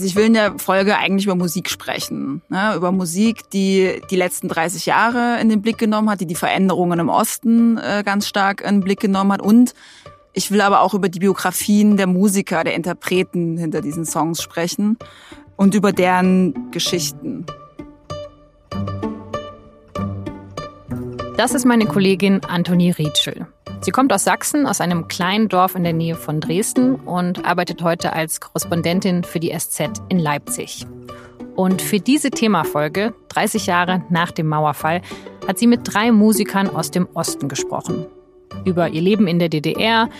Also ich will in der Folge eigentlich über Musik sprechen. Ne? Über Musik, die die letzten 30 Jahre in den Blick genommen hat, die die Veränderungen im Osten äh, ganz stark in den Blick genommen hat. Und ich will aber auch über die Biografien der Musiker, der Interpreten hinter diesen Songs sprechen und über deren Geschichten. Das ist meine Kollegin Antonie Rietschel. Sie kommt aus Sachsen, aus einem kleinen Dorf in der Nähe von Dresden und arbeitet heute als Korrespondentin für die SZ in Leipzig. Und für diese Themafolge, 30 Jahre nach dem Mauerfall, hat sie mit drei Musikern aus dem Osten gesprochen. Über ihr Leben in der DDR,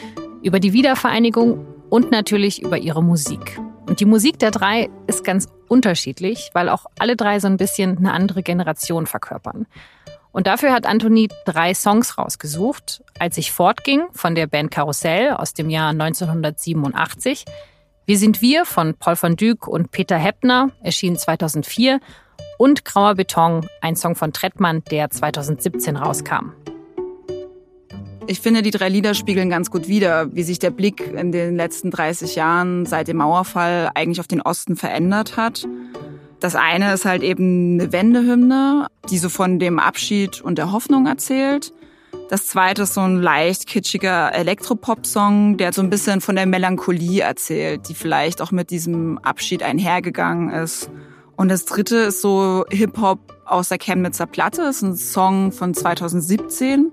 über die Wiedervereinigung und natürlich über ihre Musik. Und die Musik der drei ist ganz unterschiedlich, weil auch alle drei so ein bisschen eine andere Generation verkörpern. Und dafür hat Anthony drei Songs rausgesucht. Als ich fortging von der Band Karussell aus dem Jahr 1987. Wir sind wir von Paul van Dyk und Peter Heppner erschien 2004 und Grauer Beton, ein Song von Trettmann, der 2017 rauskam. Ich finde, die drei Lieder spiegeln ganz gut wider, wie sich der Blick in den letzten 30 Jahren seit dem Mauerfall eigentlich auf den Osten verändert hat. Das eine ist halt eben eine Wendehymne, die so von dem Abschied und der Hoffnung erzählt. Das zweite ist so ein leicht kitschiger Elektropop-Song, der so ein bisschen von der Melancholie erzählt, die vielleicht auch mit diesem Abschied einhergegangen ist. Und das dritte ist so Hip-Hop aus der Chemnitzer Platte, das ist ein Song von 2017,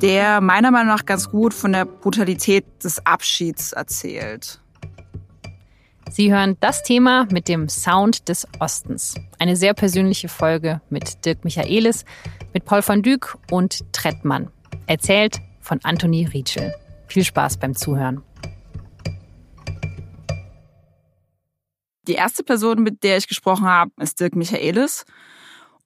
der meiner Meinung nach ganz gut von der Brutalität des Abschieds erzählt. Sie hören das Thema mit dem Sound des Ostens. Eine sehr persönliche Folge mit Dirk Michaelis, mit Paul van Dyk und Trettmann. Erzählt von Anthony Rietschel. Viel Spaß beim Zuhören. Die erste Person, mit der ich gesprochen habe, ist Dirk Michaelis.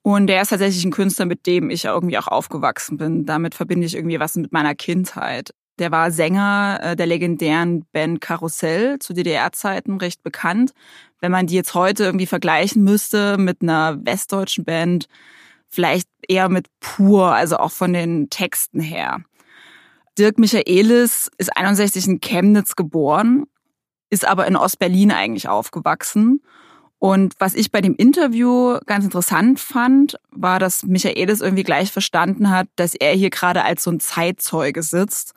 Und der ist tatsächlich ein Künstler, mit dem ich irgendwie auch aufgewachsen bin. Damit verbinde ich irgendwie was mit meiner Kindheit. Der war Sänger äh, der legendären Band Karussell zu DDR-Zeiten recht bekannt. Wenn man die jetzt heute irgendwie vergleichen müsste mit einer westdeutschen Band, vielleicht eher mit Pur, also auch von den Texten her. Dirk Michaelis ist 61 in Chemnitz geboren, ist aber in Ostberlin eigentlich aufgewachsen. Und was ich bei dem Interview ganz interessant fand, war, dass Michaelis irgendwie gleich verstanden hat, dass er hier gerade als so ein Zeitzeuge sitzt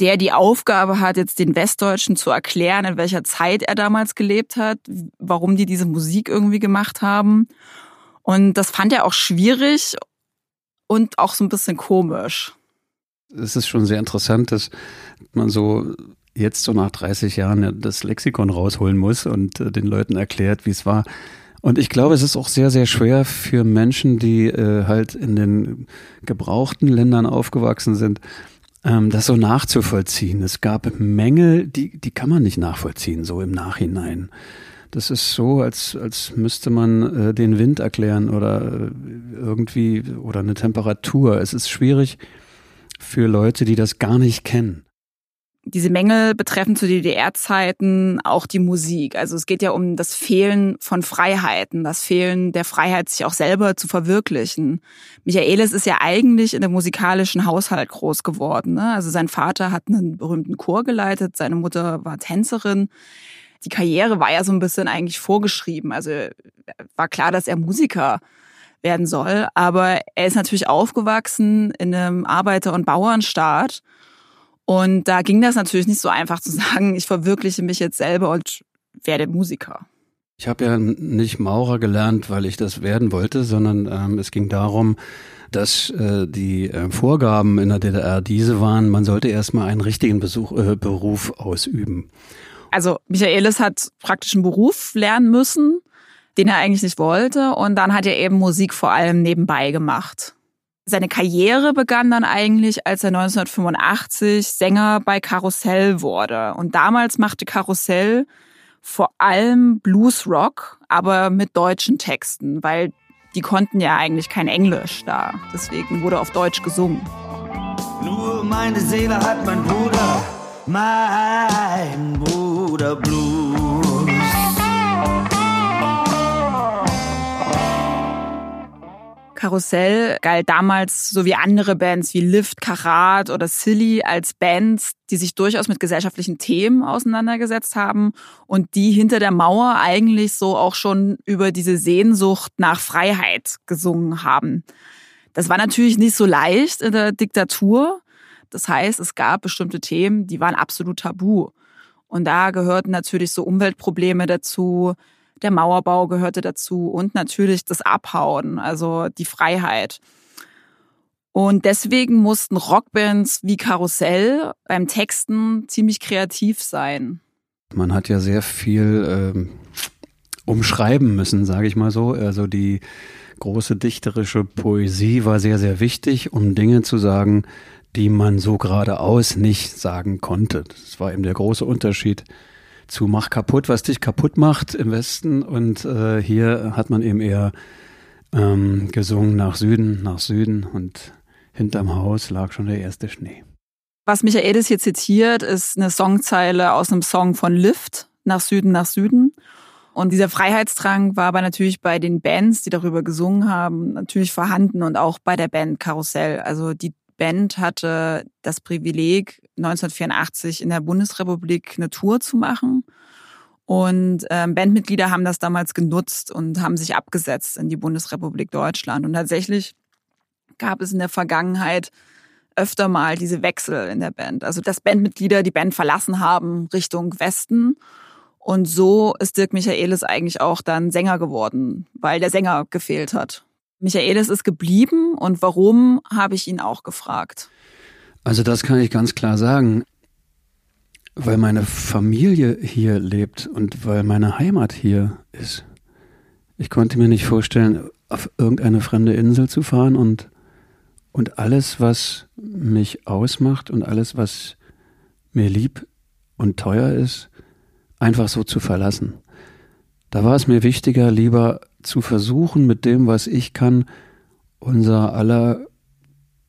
der die Aufgabe hat, jetzt den Westdeutschen zu erklären, in welcher Zeit er damals gelebt hat, warum die diese Musik irgendwie gemacht haben. Und das fand er auch schwierig und auch so ein bisschen komisch. Es ist schon sehr interessant, dass man so jetzt so nach 30 Jahren das Lexikon rausholen muss und äh, den Leuten erklärt, wie es war. Und ich glaube, es ist auch sehr, sehr schwer für Menschen, die äh, halt in den gebrauchten Ländern aufgewachsen sind, ähm, das so nachzuvollziehen. Es gab Mängel, die, die kann man nicht nachvollziehen, so im Nachhinein. Das ist so, als, als müsste man äh, den Wind erklären oder äh, irgendwie oder eine Temperatur. Es ist schwierig für Leute, die das gar nicht kennen diese Mängel betreffen zu DDR-Zeiten auch die Musik. Also es geht ja um das Fehlen von Freiheiten, das Fehlen der Freiheit, sich auch selber zu verwirklichen. Michaelis ist ja eigentlich in der musikalischen Haushalt groß geworden. Ne? Also sein Vater hat einen berühmten Chor geleitet, seine Mutter war Tänzerin. Die Karriere war ja so ein bisschen eigentlich vorgeschrieben. Also war klar, dass er Musiker werden soll. Aber er ist natürlich aufgewachsen in einem Arbeiter- und Bauernstaat und da ging das natürlich nicht so einfach zu sagen, ich verwirkliche mich jetzt selber und werde Musiker. Ich habe ja nicht Maurer gelernt, weil ich das werden wollte, sondern ähm, es ging darum, dass äh, die äh, Vorgaben in der DDR diese waren, man sollte erstmal einen richtigen Besuch, äh, Beruf ausüben. Also Michaelis hat praktisch einen Beruf lernen müssen, den er eigentlich nicht wollte. Und dann hat er eben Musik vor allem nebenbei gemacht. Seine Karriere begann dann eigentlich, als er 1985 Sänger bei Karussell wurde. Und damals machte Karussell vor allem Bluesrock, aber mit deutschen Texten, weil die konnten ja eigentlich kein Englisch da. Deswegen wurde auf Deutsch gesungen. Nur meine Seele hat mein Bruder, mein Bruder Blues. Karussell galt damals so wie andere Bands wie Lift, Karat oder Silly als Bands, die sich durchaus mit gesellschaftlichen Themen auseinandergesetzt haben und die hinter der Mauer eigentlich so auch schon über diese Sehnsucht nach Freiheit gesungen haben. Das war natürlich nicht so leicht in der Diktatur. Das heißt, es gab bestimmte Themen, die waren absolut tabu. Und da gehörten natürlich so Umweltprobleme dazu, der Mauerbau gehörte dazu und natürlich das Abhauen, also die Freiheit. Und deswegen mussten Rockbands wie Karussell beim Texten ziemlich kreativ sein. Man hat ja sehr viel ähm, umschreiben müssen, sage ich mal so. Also die große dichterische Poesie war sehr, sehr wichtig, um Dinge zu sagen, die man so geradeaus nicht sagen konnte. Das war eben der große Unterschied zu Mach kaputt, was dich kaputt macht im Westen. Und äh, hier hat man eben eher ähm, gesungen nach Süden, nach Süden und hinterm Haus lag schon der erste Schnee. Was Michaelis hier zitiert, ist eine Songzeile aus einem Song von Lift, nach Süden, nach Süden. Und dieser Freiheitsdrang war aber natürlich bei den Bands, die darüber gesungen haben, natürlich vorhanden und auch bei der Band Karussell. Also die Band hatte das Privileg, 1984 in der Bundesrepublik eine Tour zu machen. Und ähm, Bandmitglieder haben das damals genutzt und haben sich abgesetzt in die Bundesrepublik Deutschland. Und tatsächlich gab es in der Vergangenheit öfter mal diese Wechsel in der Band. Also dass Bandmitglieder die Band verlassen haben Richtung Westen. Und so ist Dirk Michaelis eigentlich auch dann Sänger geworden, weil der Sänger gefehlt hat. Michaelis ist geblieben und warum, habe ich ihn auch gefragt. Also das kann ich ganz klar sagen, weil meine Familie hier lebt und weil meine Heimat hier ist. Ich konnte mir nicht vorstellen, auf irgendeine fremde Insel zu fahren und, und alles, was mich ausmacht und alles, was mir lieb und teuer ist, einfach so zu verlassen. Da war es mir wichtiger, lieber zu versuchen, mit dem, was ich kann, unser aller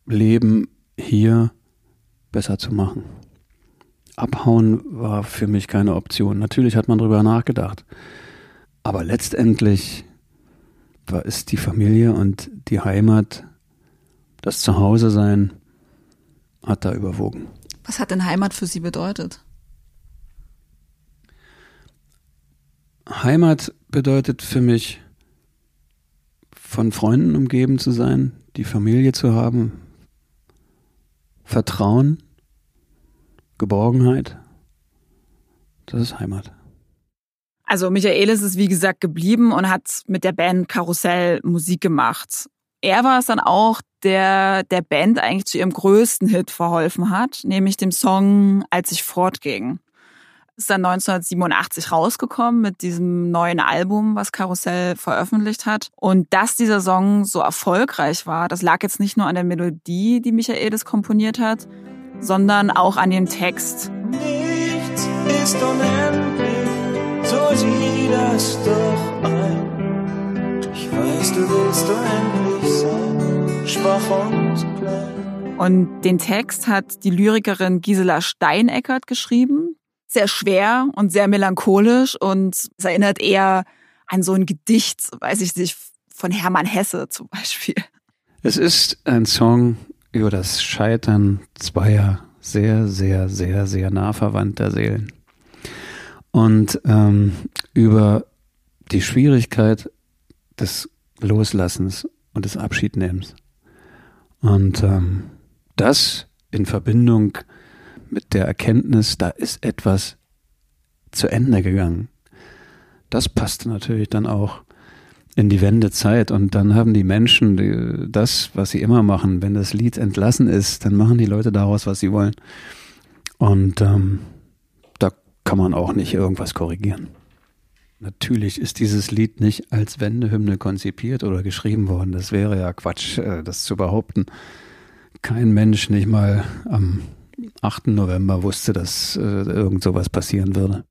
Leben hier besser zu machen. Abhauen war für mich keine Option. Natürlich hat man darüber nachgedacht. Aber letztendlich war es die Familie und die Heimat, das Zuhause sein, hat da überwogen. Was hat denn Heimat für Sie bedeutet? Heimat bedeutet für mich von Freunden umgeben zu sein, die Familie zu haben, Vertrauen, Geborgenheit. Das ist Heimat. Also Michaelis ist wie gesagt geblieben und hat mit der Band Karussell Musik gemacht. Er war es dann auch, der der Band eigentlich zu ihrem größten Hit verholfen hat, nämlich dem Song Als ich fortging ist dann 1987 rausgekommen mit diesem neuen Album, was Karussell veröffentlicht hat. Und dass dieser Song so erfolgreich war, das lag jetzt nicht nur an der Melodie, die Michaelis komponiert hat, sondern auch an dem Text. Nichts ist unendlich, so sieh das doch ein. Ich weiß, du willst unendlich sein, schwach und klein. Und den Text hat die Lyrikerin Gisela Steineckert geschrieben sehr schwer und sehr melancholisch und es erinnert eher an so ein Gedicht, weiß ich nicht, von Hermann Hesse zum Beispiel. Es ist ein Song über das Scheitern zweier sehr, sehr, sehr, sehr nah verwandter Seelen. Und ähm, über die Schwierigkeit des Loslassens und des Abschiednehmens. Und ähm, das in Verbindung mit der Erkenntnis, da ist etwas zu Ende gegangen. Das passte natürlich dann auch in die Wendezeit und dann haben die Menschen die, das, was sie immer machen, wenn das Lied entlassen ist, dann machen die Leute daraus, was sie wollen. Und ähm, da kann man auch nicht irgendwas korrigieren. Natürlich ist dieses Lied nicht als Wendehymne konzipiert oder geschrieben worden. Das wäre ja Quatsch, äh, das zu behaupten. Kein Mensch, nicht mal am 8. November wusste, dass äh, irgend sowas passieren würde.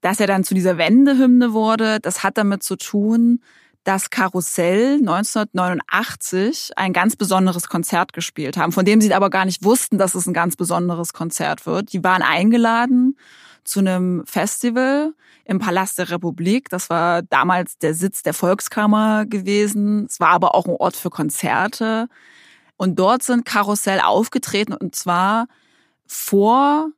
Dass er dann zu dieser Wendehymne wurde, das hat damit zu tun, dass Karussell 1989 ein ganz besonderes Konzert gespielt haben, von dem sie aber gar nicht wussten, dass es ein ganz besonderes Konzert wird. Die waren eingeladen zu einem Festival im Palast der Republik. Das war damals der Sitz der Volkskammer gewesen. Es war aber auch ein Ort für Konzerte. Und dort sind Karussell aufgetreten und zwar vor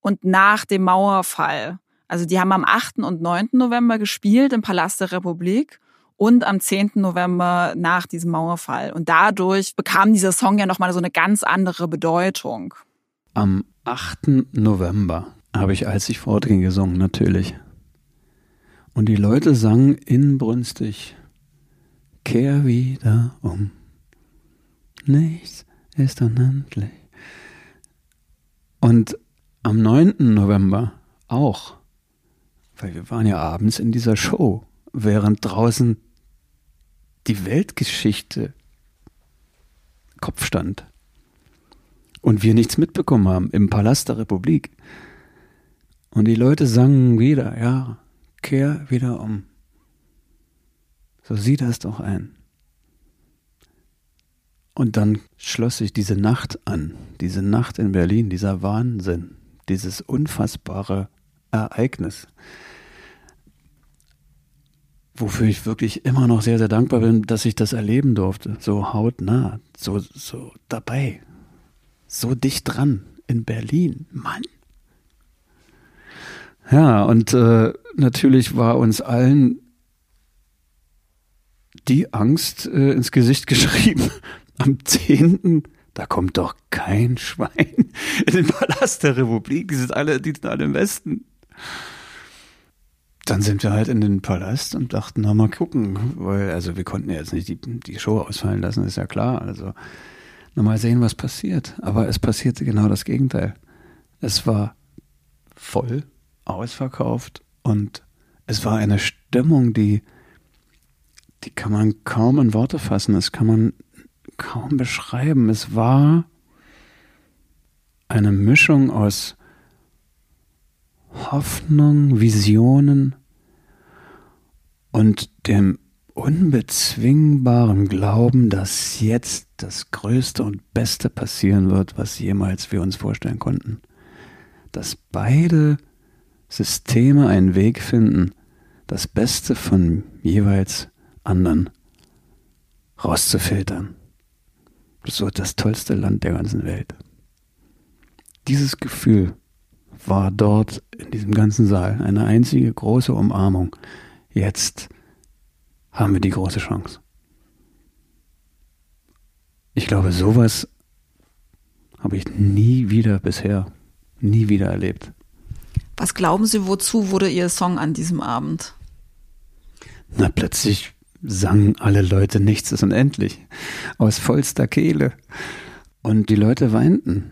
und nach dem Mauerfall. Also die haben am 8. und 9. November gespielt im Palast der Republik und am 10. November nach diesem Mauerfall. Und dadurch bekam dieser Song ja nochmal so eine ganz andere Bedeutung. Am 8. November habe ich Als ich fortging gesungen, natürlich. Und die Leute sangen inbrünstig, Kehr wieder um. Nichts ist unendlich. Und am 9. November auch, weil wir waren ja abends in dieser Show, während draußen die Weltgeschichte Kopf stand und wir nichts mitbekommen haben im Palast der Republik. Und die Leute sangen wieder, ja, kehr wieder um. So sieh das doch ein. Und dann schloss sich diese Nacht an, diese Nacht in Berlin, dieser Wahnsinn, dieses unfassbare Ereignis, wofür ich wirklich immer noch sehr, sehr dankbar bin, dass ich das erleben durfte, so hautnah, so, so dabei, so dicht dran in Berlin, Mann. Ja, und äh, natürlich war uns allen die Angst äh, ins Gesicht geschrieben. Am 10. Da kommt doch kein Schwein in den Palast der Republik. Die sind alle, die sind alle im Westen. Dann sind wir halt in den Palast und dachten, na mal gucken, weil, also wir konnten ja jetzt nicht die, die Show ausfallen lassen, ist ja klar. Also, na mal sehen, was passiert. Aber es passierte genau das Gegenteil. Es war voll ausverkauft und es war eine Stimmung, die, die kann man kaum in Worte fassen, das kann man kaum beschreiben. Es war eine Mischung aus Hoffnung, Visionen und dem unbezwingbaren Glauben, dass jetzt das Größte und Beste passieren wird, was jemals wir uns vorstellen konnten. Dass beide Systeme einen Weg finden, das Beste von jeweils anderen rauszufiltern. Das wird das tollste Land der ganzen Welt. Dieses Gefühl war dort in diesem ganzen Saal eine einzige große Umarmung. Jetzt haben wir die große Chance. Ich glaube, sowas habe ich nie wieder bisher, nie wieder erlebt. Was glauben Sie, wozu wurde Ihr Song an diesem Abend? Na, plötzlich sangen alle Leute nichts ist unendlich. Aus vollster Kehle. Und die Leute weinten.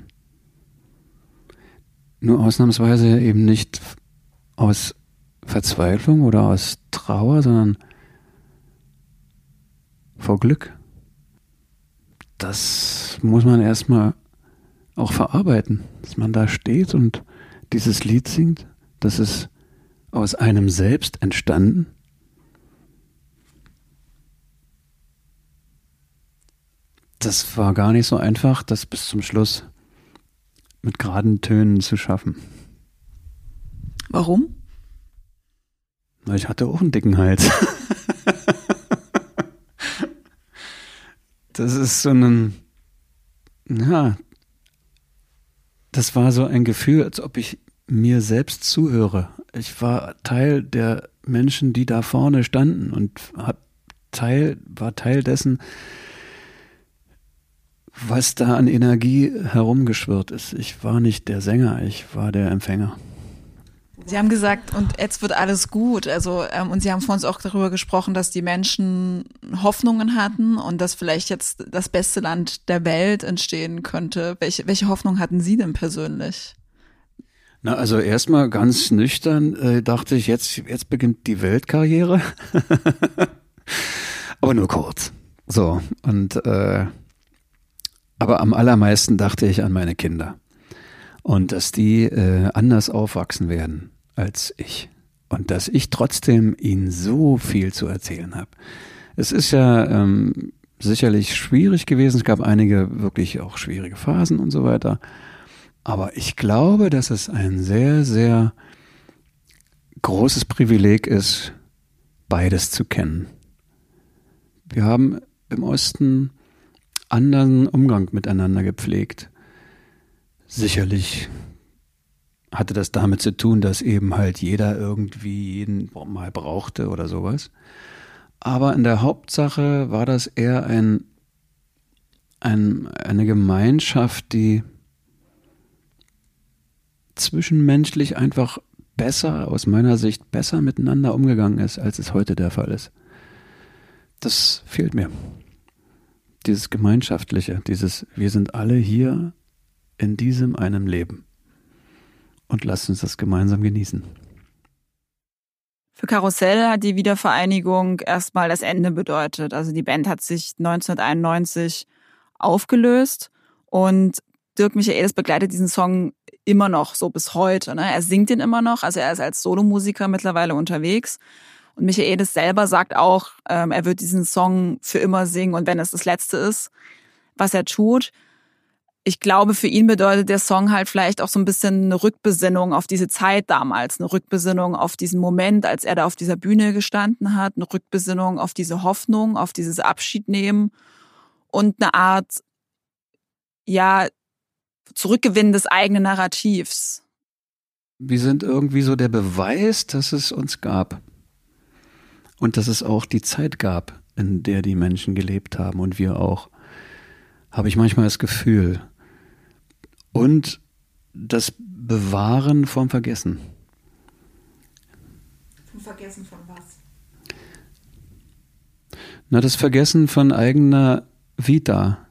Nur ausnahmsweise eben nicht aus Verzweiflung oder aus Trauer, sondern vor Glück. Das muss man erstmal auch verarbeiten, dass man da steht und dieses Lied singt, das ist aus einem selbst entstanden. Das war gar nicht so einfach, das bis zum Schluss mit geraden Tönen zu schaffen. Warum? Na, ich hatte auch einen dicken Hals. das ist so ein, ja, das war so ein Gefühl, als ob ich mir selbst zuhöre. Ich war Teil der Menschen, die da vorne standen und hab Teil, war Teil dessen, was da an Energie herumgeschwirrt ist. Ich war nicht der Sänger, ich war der Empfänger. Sie haben gesagt, und jetzt wird alles gut. Also, ähm, und Sie haben vor uns auch darüber gesprochen, dass die Menschen Hoffnungen hatten und dass vielleicht jetzt das beste Land der Welt entstehen könnte. Welche, welche Hoffnung hatten Sie denn persönlich? Na, also erstmal ganz nüchtern äh, dachte ich, jetzt, jetzt beginnt die Weltkarriere. aber nur kurz. So, und äh, aber am allermeisten dachte ich an meine Kinder. Und dass die äh, anders aufwachsen werden als ich. Und dass ich trotzdem ihnen so viel zu erzählen habe. Es ist ja ähm, sicherlich schwierig gewesen. Es gab einige wirklich auch schwierige Phasen und so weiter. Aber ich glaube, dass es ein sehr, sehr großes Privileg ist, beides zu kennen. Wir haben im Osten anderen Umgang miteinander gepflegt. Sicherlich hatte das damit zu tun, dass eben halt jeder irgendwie jeden mal brauchte oder sowas. Aber in der Hauptsache war das eher ein, ein, eine Gemeinschaft, die zwischenmenschlich einfach besser, aus meiner Sicht besser miteinander umgegangen ist, als es heute der Fall ist. Das fehlt mir. Dieses Gemeinschaftliche, dieses Wir sind alle hier in diesem einem Leben. Und lasst uns das gemeinsam genießen. Für Karussell hat die Wiedervereinigung erstmal das Ende bedeutet. Also die Band hat sich 1991 aufgelöst und Dirk Michaelis begleitet diesen Song immer noch so bis heute. Ne? Er singt ihn immer noch, also er ist als Solomusiker mittlerweile unterwegs. Und Michaelis selber sagt auch, ähm, er wird diesen Song für immer singen und wenn es das Letzte ist, was er tut. Ich glaube, für ihn bedeutet der Song halt vielleicht auch so ein bisschen eine Rückbesinnung auf diese Zeit damals, eine Rückbesinnung auf diesen Moment, als er da auf dieser Bühne gestanden hat, eine Rückbesinnung auf diese Hoffnung, auf dieses Abschiednehmen und eine Art, ja, Zurückgewinnen des eigenen Narrativs. Wir sind irgendwie so der Beweis, dass es uns gab. Und dass es auch die Zeit gab, in der die Menschen gelebt haben und wir auch. Habe ich manchmal das Gefühl. Und das Bewahren vom Vergessen. Vom Vergessen von was? Na, das Vergessen von eigener Vita.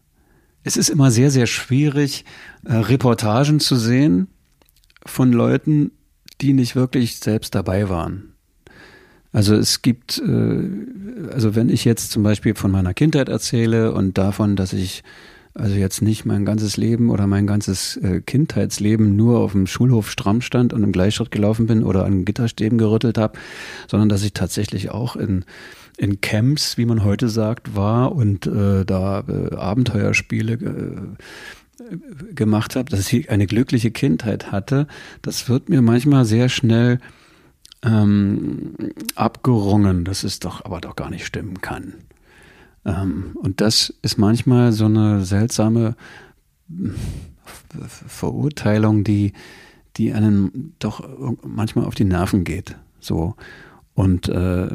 Es ist immer sehr, sehr schwierig, äh, Reportagen zu sehen von Leuten, die nicht wirklich selbst dabei waren. Also es gibt, äh, also wenn ich jetzt zum Beispiel von meiner Kindheit erzähle und davon, dass ich also jetzt nicht mein ganzes Leben oder mein ganzes äh, Kindheitsleben nur auf dem Schulhof stramm stand und im Gleichschritt gelaufen bin oder an Gitterstäben gerüttelt habe, sondern dass ich tatsächlich auch in in Camps, wie man heute sagt, war und äh, da äh, Abenteuerspiele äh, gemacht habe, dass ich eine glückliche Kindheit hatte, das wird mir manchmal sehr schnell ähm, abgerungen, dass es doch aber doch gar nicht stimmen kann. Ähm, und das ist manchmal so eine seltsame Verurteilung, die, die einem doch manchmal auf die Nerven geht. So. Und äh,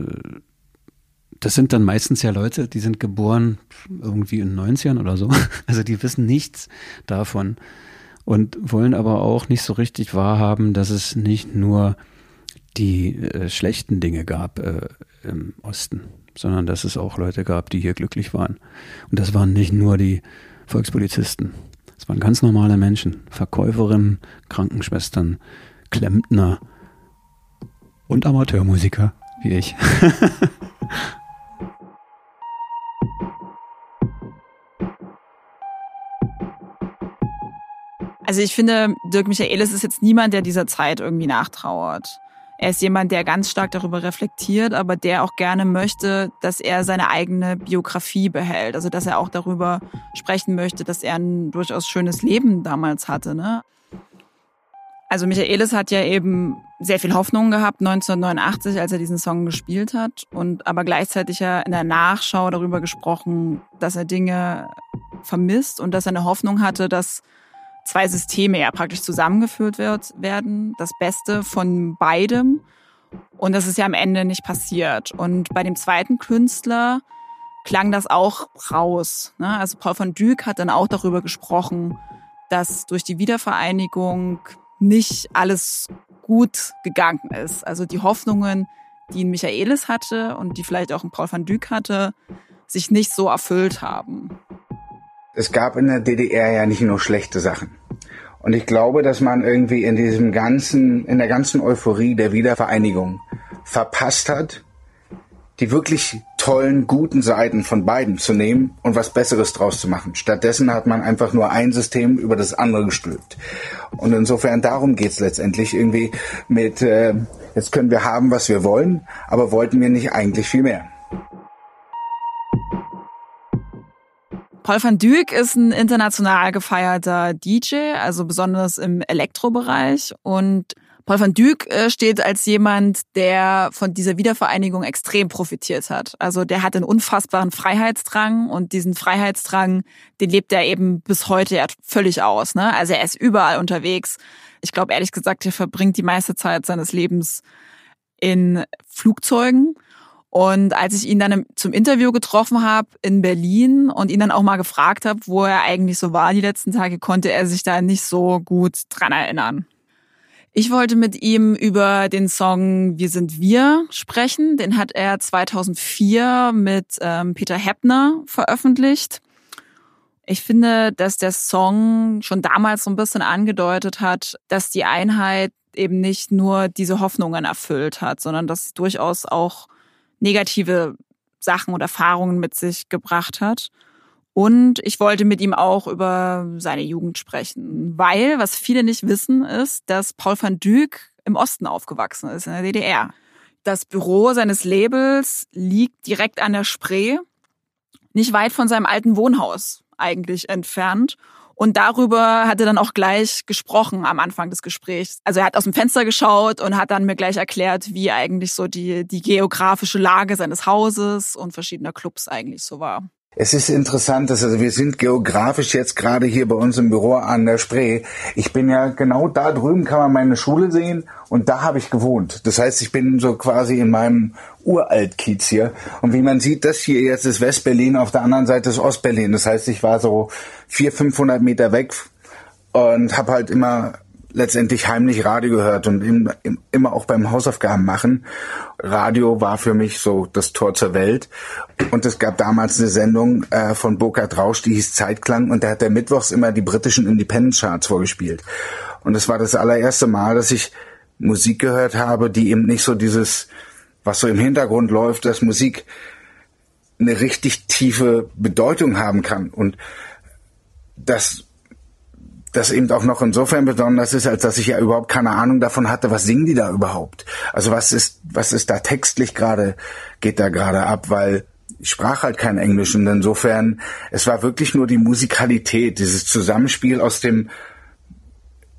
das sind dann meistens ja Leute, die sind geboren irgendwie in den 90ern oder so. Also die wissen nichts davon und wollen aber auch nicht so richtig wahrhaben, dass es nicht nur die äh, schlechten Dinge gab äh, im Osten, sondern dass es auch Leute gab, die hier glücklich waren. Und das waren nicht nur die Volkspolizisten. Es waren ganz normale Menschen, Verkäuferinnen, Krankenschwestern, Klempner und Amateurmusiker wie ich. Also ich finde, Dirk Michaelis ist jetzt niemand, der dieser Zeit irgendwie nachtrauert. Er ist jemand, der ganz stark darüber reflektiert, aber der auch gerne möchte, dass er seine eigene Biografie behält. Also dass er auch darüber sprechen möchte, dass er ein durchaus schönes Leben damals hatte. Ne? Also Michaelis hat ja eben sehr viel Hoffnung gehabt 1989, als er diesen Song gespielt hat und aber gleichzeitig ja in der Nachschau darüber gesprochen, dass er Dinge vermisst und dass er eine Hoffnung hatte, dass zwei Systeme ja praktisch zusammengeführt wird, werden, das Beste von beidem. Und das ist ja am Ende nicht passiert. Und bei dem zweiten Künstler klang das auch raus. Ne? Also Paul von Dyk hat dann auch darüber gesprochen, dass durch die Wiedervereinigung nicht alles gut gegangen ist. Also die Hoffnungen, die ein Michaelis hatte und die vielleicht auch ein Paul van Dyk hatte, sich nicht so erfüllt haben es gab in der DDR ja nicht nur schlechte Sachen. Und ich glaube, dass man irgendwie in diesem ganzen, in der ganzen Euphorie der Wiedervereinigung verpasst hat, die wirklich tollen, guten Seiten von beiden zu nehmen und was Besseres draus zu machen. Stattdessen hat man einfach nur ein System über das andere gestülpt. Und insofern darum geht's letztendlich irgendwie mit, äh, jetzt können wir haben, was wir wollen, aber wollten wir nicht eigentlich viel mehr. Paul van Dyk ist ein international gefeierter DJ, also besonders im Elektrobereich. Und Paul van Dyk äh, steht als jemand, der von dieser Wiedervereinigung extrem profitiert hat. Also der hat einen unfassbaren Freiheitsdrang und diesen Freiheitsdrang, den lebt er eben bis heute ja völlig aus. Ne? Also er ist überall unterwegs. Ich glaube ehrlich gesagt, er verbringt die meiste Zeit seines Lebens in Flugzeugen. Und als ich ihn dann zum Interview getroffen habe in Berlin und ihn dann auch mal gefragt habe, wo er eigentlich so war die letzten Tage, konnte er sich da nicht so gut dran erinnern. Ich wollte mit ihm über den Song Wir sind wir sprechen. Den hat er 2004 mit ähm, Peter Heppner veröffentlicht. Ich finde, dass der Song schon damals so ein bisschen angedeutet hat, dass die Einheit eben nicht nur diese Hoffnungen erfüllt hat, sondern dass durchaus auch negative Sachen und Erfahrungen mit sich gebracht hat. Und ich wollte mit ihm auch über seine Jugend sprechen, weil, was viele nicht wissen, ist, dass Paul van Dyk im Osten aufgewachsen ist, in der DDR. Das Büro seines Labels liegt direkt an der Spree, nicht weit von seinem alten Wohnhaus eigentlich entfernt. Und darüber hat er dann auch gleich gesprochen am Anfang des Gesprächs. Also er hat aus dem Fenster geschaut und hat dann mir gleich erklärt, wie eigentlich so die, die geografische Lage seines Hauses und verschiedener Clubs eigentlich so war. Es ist interessant, dass also wir sind geografisch jetzt gerade hier bei uns im Büro an der Spree. Ich bin ja genau da drüben kann man meine Schule sehen und da habe ich gewohnt. Das heißt, ich bin so quasi in meinem Uraltkiez hier. Und wie man sieht, das hier jetzt ist Westberlin, auf der anderen Seite ist Ostberlin. Das heißt, ich war so vier, 500 Meter weg und habe halt immer letztendlich heimlich Radio gehört und im, im, immer auch beim Hausaufgaben machen. Radio war für mich so das Tor zur Welt. Und es gab damals eine Sendung äh, von Burkhard Rausch, die hieß Zeitklang und da hat der mittwochs immer die britischen Independent Charts vorgespielt. Und es war das allererste Mal, dass ich Musik gehört habe, die eben nicht so dieses, was so im Hintergrund läuft, dass Musik eine richtig tiefe Bedeutung haben kann und das das eben auch noch insofern besonders ist, als dass ich ja überhaupt keine Ahnung davon hatte, was singen die da überhaupt? Also was ist, was ist da textlich gerade, geht da gerade ab, weil ich sprach halt kein Englisch und insofern, es war wirklich nur die Musikalität, dieses Zusammenspiel aus dem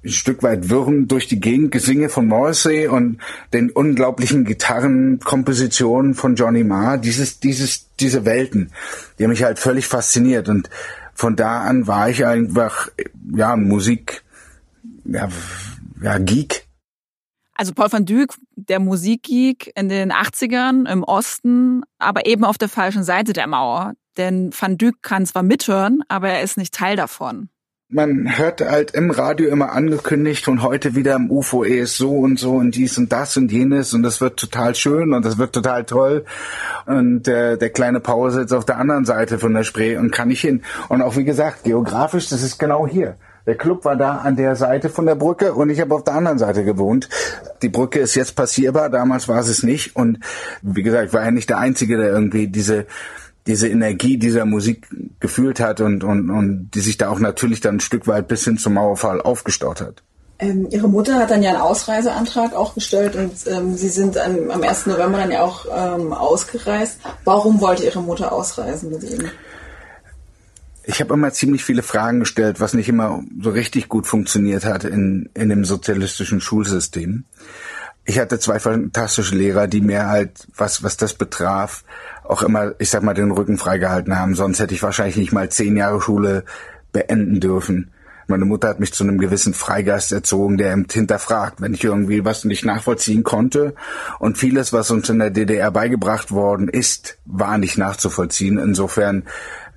ein Stück weit wirren durch die Gegend Gesinge von Morrissey und den unglaublichen Gitarrenkompositionen von Johnny Marr, dieses, dieses, diese Welten, die haben mich halt völlig fasziniert und von da an war ich einfach, ja, Musik, ja, ja Geek. Also Paul van Dyk, der Musikgeek in den 80ern im Osten, aber eben auf der falschen Seite der Mauer. Denn van Dyk kann zwar mithören, aber er ist nicht Teil davon man hört halt im Radio immer angekündigt und heute wieder im UFO ist so und so und dies und das und jenes und das wird total schön und das wird total toll und äh, der kleine Paul sitzt auf der anderen Seite von der Spree und kann nicht hin und auch wie gesagt geografisch das ist genau hier der Club war da an der Seite von der Brücke und ich habe auf der anderen Seite gewohnt. Die Brücke ist jetzt passierbar, damals war es nicht. Und wie gesagt, ich war ja nicht der Einzige, der irgendwie diese diese Energie dieser Musik gefühlt hat und, und, und die sich da auch natürlich dann ein Stück weit bis hin zum Mauerfall aufgestaut hat. Ähm, Ihre Mutter hat dann ja einen Ausreiseantrag auch gestellt und ähm, Sie sind an, am 1. November dann ja auch ähm, ausgereist. Warum wollte Ihre Mutter ausreisen mit Ihnen? Ich habe immer ziemlich viele Fragen gestellt, was nicht immer so richtig gut funktioniert hat in, in dem sozialistischen Schulsystem. Ich hatte zwei fantastische Lehrer, die mir halt, was, was das betraf, auch immer, ich sag mal, den Rücken freigehalten haben. Sonst hätte ich wahrscheinlich nicht mal zehn Jahre Schule beenden dürfen. Meine Mutter hat mich zu einem gewissen Freigeist erzogen, der eben hinterfragt, wenn ich irgendwie was nicht nachvollziehen konnte. Und vieles, was uns in der DDR beigebracht worden ist, war nicht nachzuvollziehen. Insofern,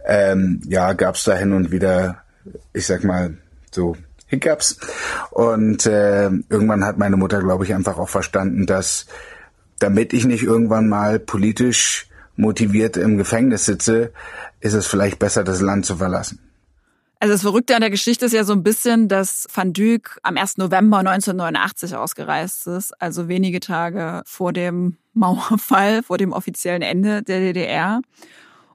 ähm, ja, gab es da hin und wieder, ich sag mal, so Hiccups. Und äh, irgendwann hat meine Mutter, glaube ich, einfach auch verstanden, dass damit ich nicht irgendwann mal politisch motiviert im Gefängnis sitze, ist es vielleicht besser, das Land zu verlassen. Also das Verrückte an der Geschichte ist ja so ein bisschen, dass Van Dyck am 1. November 1989 ausgereist ist, also wenige Tage vor dem Mauerfall, vor dem offiziellen Ende der DDR.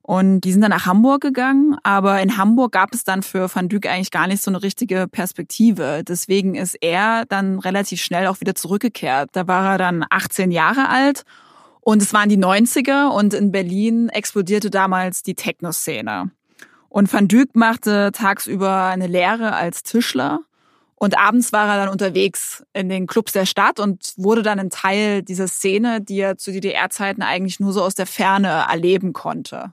Und die sind dann nach Hamburg gegangen, aber in Hamburg gab es dann für Van Dyck eigentlich gar nicht so eine richtige Perspektive. Deswegen ist er dann relativ schnell auch wieder zurückgekehrt. Da war er dann 18 Jahre alt und es waren die 90er und in Berlin explodierte damals die Techno-Szene. Und Van Dyck machte tagsüber eine Lehre als Tischler Und abends war er dann unterwegs in den Clubs der Stadt und wurde dann ein Teil dieser Szene, die er zu DDR-Zeiten eigentlich nur so aus der Ferne erleben konnte.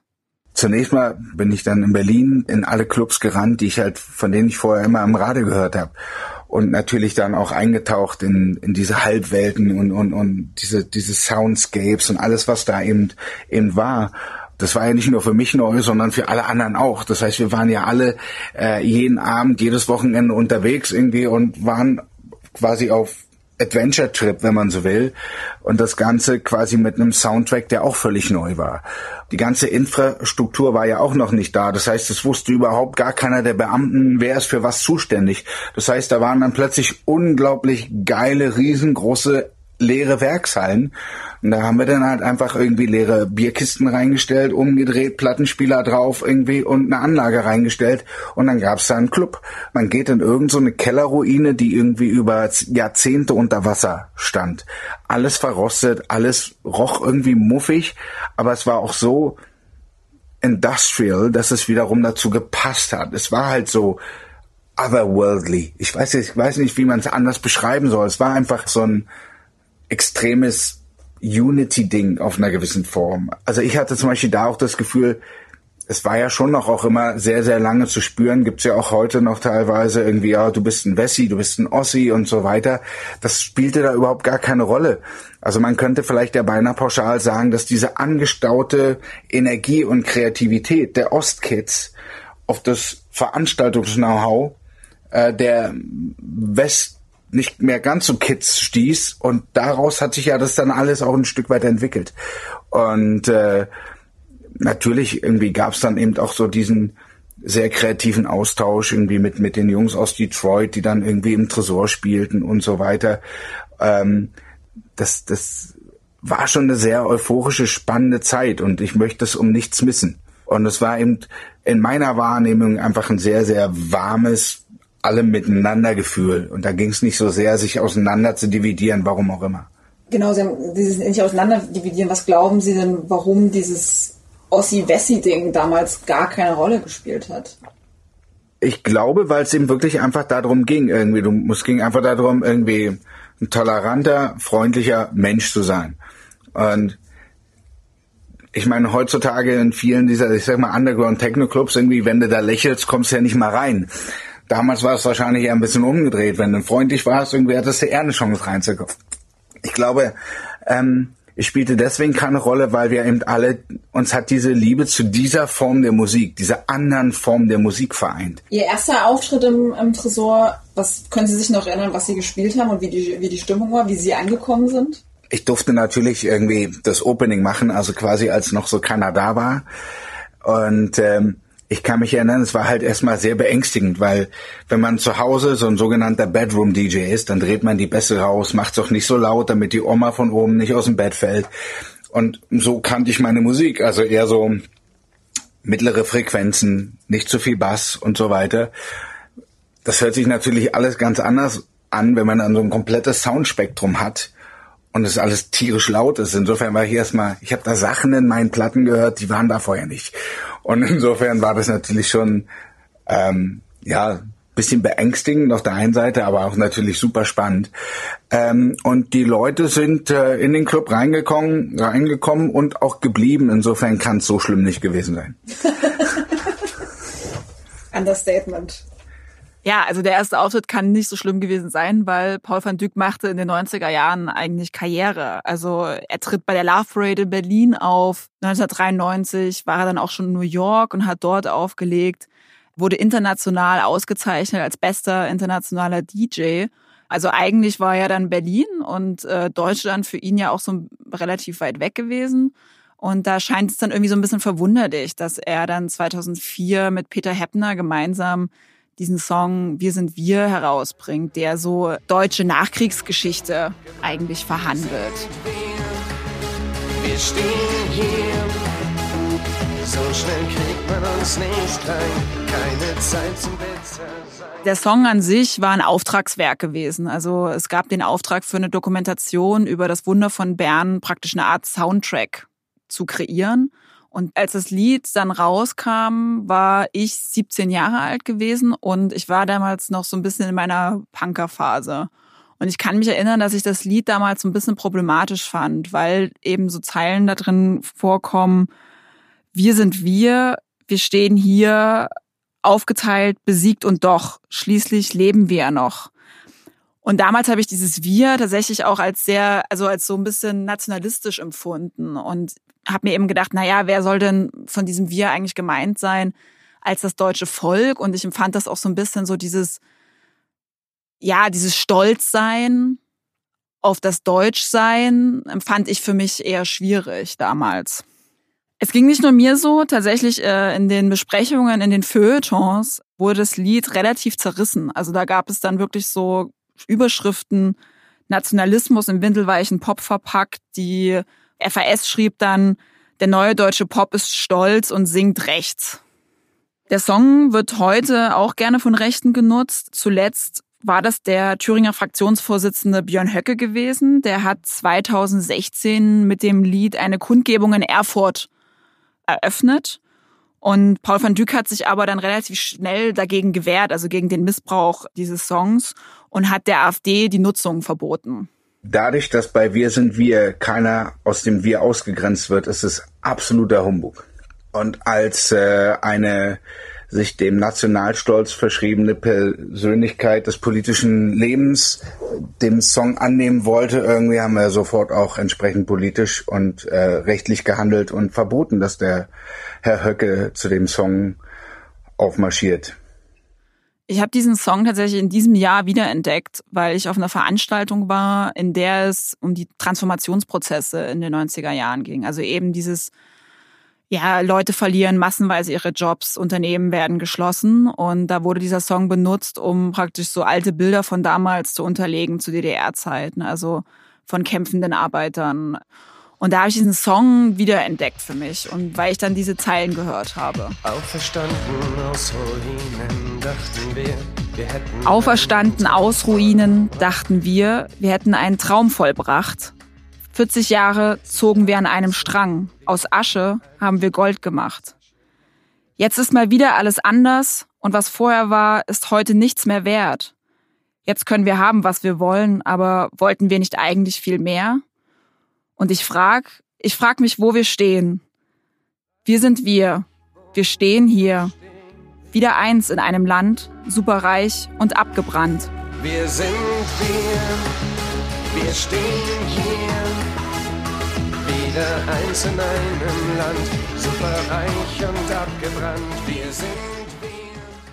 Zunächst mal bin ich dann in Berlin in alle Clubs gerannt, die ich halt, von denen ich vorher immer am Radio gehört habe. Und natürlich dann auch eingetaucht in, in diese Halbwelten und, und, und diese, diese Soundscapes und alles, was da eben, eben war. Das war ja nicht nur für mich neu, sondern für alle anderen auch. Das heißt, wir waren ja alle äh, jeden Abend, jedes Wochenende unterwegs irgendwie und waren quasi auf Adventure Trip, wenn man so will. Und das Ganze quasi mit einem Soundtrack, der auch völlig neu war. Die ganze Infrastruktur war ja auch noch nicht da. Das heißt, es wusste überhaupt gar keiner der Beamten, wer ist für was zuständig. Das heißt, da waren dann plötzlich unglaublich geile, riesengroße leere Werkshallen. Und da haben wir dann halt einfach irgendwie leere Bierkisten reingestellt, umgedreht, Plattenspieler drauf irgendwie und eine Anlage reingestellt. Und dann gab's da einen Club. Man geht in irgendeine so Kellerruine, die irgendwie über Jahrzehnte unter Wasser stand. Alles verrostet, alles roch irgendwie muffig, aber es war auch so industrial, dass es wiederum dazu gepasst hat. Es war halt so otherworldly. Ich weiß, ich weiß nicht, wie man es anders beschreiben soll. Es war einfach so ein extremes Unity-Ding auf einer gewissen Form. Also ich hatte zum Beispiel da auch das Gefühl, es war ja schon noch auch immer sehr, sehr lange zu spüren. Gibt's ja auch heute noch teilweise irgendwie, ja, du bist ein Wessi, du bist ein Ossi und so weiter. Das spielte da überhaupt gar keine Rolle. Also man könnte vielleicht ja beinahe pauschal sagen, dass diese angestaute Energie und Kreativität der Ostkids auf das Veranstaltungs-Know-how äh, der West nicht mehr ganz so Kids stieß und daraus hat sich ja das dann alles auch ein Stück weit entwickelt. Und äh, natürlich irgendwie gab es dann eben auch so diesen sehr kreativen Austausch irgendwie mit mit den Jungs aus Detroit, die dann irgendwie im Tresor spielten und so weiter. Ähm, das das war schon eine sehr euphorische, spannende Zeit und ich möchte es um nichts missen. Und es war eben in meiner Wahrnehmung einfach ein sehr, sehr warmes, alle miteinander Gefühl. Und da ging es nicht so sehr, sich auseinander zu dividieren, warum auch immer. Genau, Sie haben dieses nicht auseinander dividieren. Was glauben Sie denn, warum dieses Ossi-Wessi-Ding damals gar keine Rolle gespielt hat? Ich glaube, weil es eben wirklich einfach darum ging, irgendwie, du, es ging einfach darum, irgendwie ein toleranter, freundlicher Mensch zu sein. Und ich meine, heutzutage in vielen dieser, ich sag mal, Underground-Techno-Clubs, irgendwie, wenn du da lächelst, kommst du ja nicht mal rein. Damals war es wahrscheinlich eher ein bisschen umgedreht. Wenn du freundlich warst, irgendwie hattest du eher eine Chance reinzukommen. Ich glaube, ähm, ich spielte deswegen keine Rolle, weil wir eben alle, uns hat diese Liebe zu dieser Form der Musik, dieser anderen Form der Musik vereint. Ihr erster Auftritt im, im Tresor, was können Sie sich noch erinnern, was Sie gespielt haben und wie die, wie die Stimmung war, wie Sie angekommen sind? Ich durfte natürlich irgendwie das Opening machen, also quasi als noch so keiner da war. Und ähm, ich kann mich erinnern, es war halt erstmal sehr beängstigend, weil wenn man zu Hause so ein sogenannter Bedroom-DJ ist, dann dreht man die Bässe raus, macht es auch nicht so laut, damit die Oma von oben nicht aus dem Bett fällt. Und so kannte ich meine Musik, also eher so mittlere Frequenzen, nicht zu viel Bass und so weiter. Das hört sich natürlich alles ganz anders an, wenn man dann so ein komplettes Soundspektrum hat und es alles tierisch laut ist. Insofern war ich erstmal, ich habe da Sachen in meinen Platten gehört, die waren da vorher nicht. Und insofern war das natürlich schon, ähm, ja, bisschen beängstigend auf der einen Seite, aber auch natürlich super spannend. Ähm, und die Leute sind äh, in den Club reingekommen, reingekommen und auch geblieben. Insofern kann es so schlimm nicht gewesen sein. Understatement. Ja, also der erste Auftritt kann nicht so schlimm gewesen sein, weil Paul van Dyk machte in den 90er Jahren eigentlich Karriere. Also er tritt bei der Love Parade in Berlin auf. 1993 war er dann auch schon in New York und hat dort aufgelegt, wurde international ausgezeichnet als bester internationaler DJ. Also eigentlich war er dann Berlin und äh, Deutschland für ihn ja auch so relativ weit weg gewesen. Und da scheint es dann irgendwie so ein bisschen verwunderlich, dass er dann 2004 mit Peter Heppner gemeinsam diesen Song Wir sind wir herausbringt, der so deutsche Nachkriegsgeschichte eigentlich verhandelt. Wir stehen hier, so schnell kriegt man uns nicht rein, keine Zeit zum Besser Der Song an sich war ein Auftragswerk gewesen. Also es gab den Auftrag für eine Dokumentation über das Wunder von Bern, praktisch eine Art Soundtrack zu kreieren. Und als das Lied dann rauskam, war ich 17 Jahre alt gewesen und ich war damals noch so ein bisschen in meiner Punkerphase. Und ich kann mich erinnern, dass ich das Lied damals so ein bisschen problematisch fand, weil eben so Zeilen da drin vorkommen, wir sind wir, wir stehen hier aufgeteilt, besiegt und doch, schließlich leben wir ja noch. Und damals habe ich dieses Wir tatsächlich auch als sehr, also als so ein bisschen nationalistisch empfunden und habe mir eben gedacht, na ja, wer soll denn von diesem Wir eigentlich gemeint sein als das deutsche Volk? Und ich empfand das auch so ein bisschen so dieses, ja, dieses Stolzsein auf das Deutschsein empfand ich für mich eher schwierig damals. Es ging nicht nur mir so, tatsächlich äh, in den Besprechungen, in den Feuilletons wurde das Lied relativ zerrissen. Also da gab es dann wirklich so Überschriften, Nationalismus im windelweichen Pop verpackt. Die FAS schrieb dann, der neue deutsche Pop ist stolz und singt rechts. Der Song wird heute auch gerne von Rechten genutzt. Zuletzt war das der Thüringer Fraktionsvorsitzende Björn Höcke gewesen. Der hat 2016 mit dem Lied eine Kundgebung in Erfurt eröffnet. Und Paul van Dyk hat sich aber dann relativ schnell dagegen gewehrt, also gegen den Missbrauch dieses Songs und hat der AfD die Nutzung verboten. Dadurch, dass bei Wir sind wir keiner aus dem Wir ausgegrenzt wird, ist es absoluter Humbug. Und als äh, eine sich dem Nationalstolz verschriebene Persönlichkeit des politischen Lebens dem Song annehmen wollte, irgendwie haben wir sofort auch entsprechend politisch und äh, rechtlich gehandelt und verboten, dass der Herr Höcke zu dem Song aufmarschiert. Ich habe diesen Song tatsächlich in diesem Jahr wiederentdeckt, weil ich auf einer Veranstaltung war, in der es um die Transformationsprozesse in den 90er Jahren ging. Also eben dieses ja, Leute verlieren massenweise ihre Jobs, Unternehmen werden geschlossen und da wurde dieser Song benutzt, um praktisch so alte Bilder von damals zu unterlegen zu DDR-Zeiten, also von kämpfenden Arbeitern. Und da habe ich diesen Song wiederentdeckt für mich und weil ich dann diese Zeilen gehört habe. Auferstanden aus Ruinen dachten wir, wir hätten Auferstanden aus Ruinen dachten wir, wir hätten einen Traum vollbracht. 40 Jahre zogen wir an einem Strang. Aus Asche haben wir Gold gemacht. Jetzt ist mal wieder alles anders und was vorher war, ist heute nichts mehr wert. Jetzt können wir haben, was wir wollen, aber wollten wir nicht eigentlich viel mehr? Und ich frag, ich frag mich, wo wir stehen. Wir sind wir. Wir stehen hier. Wieder eins in einem Land, superreich und abgebrannt. Wir sind wir. Wir stehen hier wieder eins in einem Land, superreich und abgebrannt. Wir sind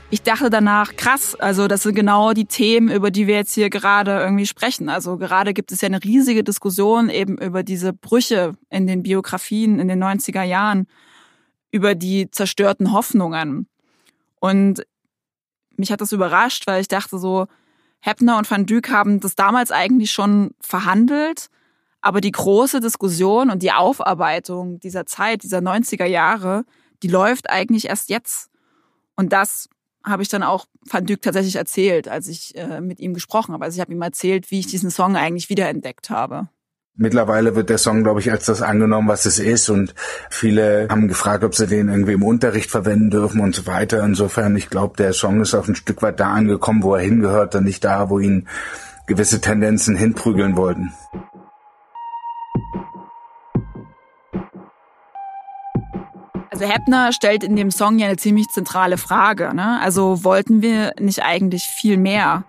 ich dachte danach, krass, also das sind genau die Themen, über die wir jetzt hier gerade irgendwie sprechen. Also gerade gibt es ja eine riesige Diskussion eben über diese Brüche in den Biografien in den 90er Jahren, über die zerstörten Hoffnungen. Und mich hat das überrascht, weil ich dachte so, Heppner und Van Dyck haben das damals eigentlich schon verhandelt aber die große Diskussion und die Aufarbeitung dieser Zeit, dieser 90er Jahre, die läuft eigentlich erst jetzt. Und das habe ich dann auch Van Dyck tatsächlich erzählt, als ich äh, mit ihm gesprochen habe. Also ich habe ihm erzählt, wie ich diesen Song eigentlich wiederentdeckt habe. Mittlerweile wird der Song, glaube ich, als das angenommen, was es ist. Und viele haben gefragt, ob sie den irgendwie im Unterricht verwenden dürfen und so weiter. Insofern, ich glaube, der Song ist auch ein Stück weit da angekommen, wo er hingehört und nicht da, wo ihn gewisse Tendenzen hinprügeln wollten. Also Heppner stellt in dem Song ja eine ziemlich zentrale Frage. Ne? Also wollten wir nicht eigentlich viel mehr?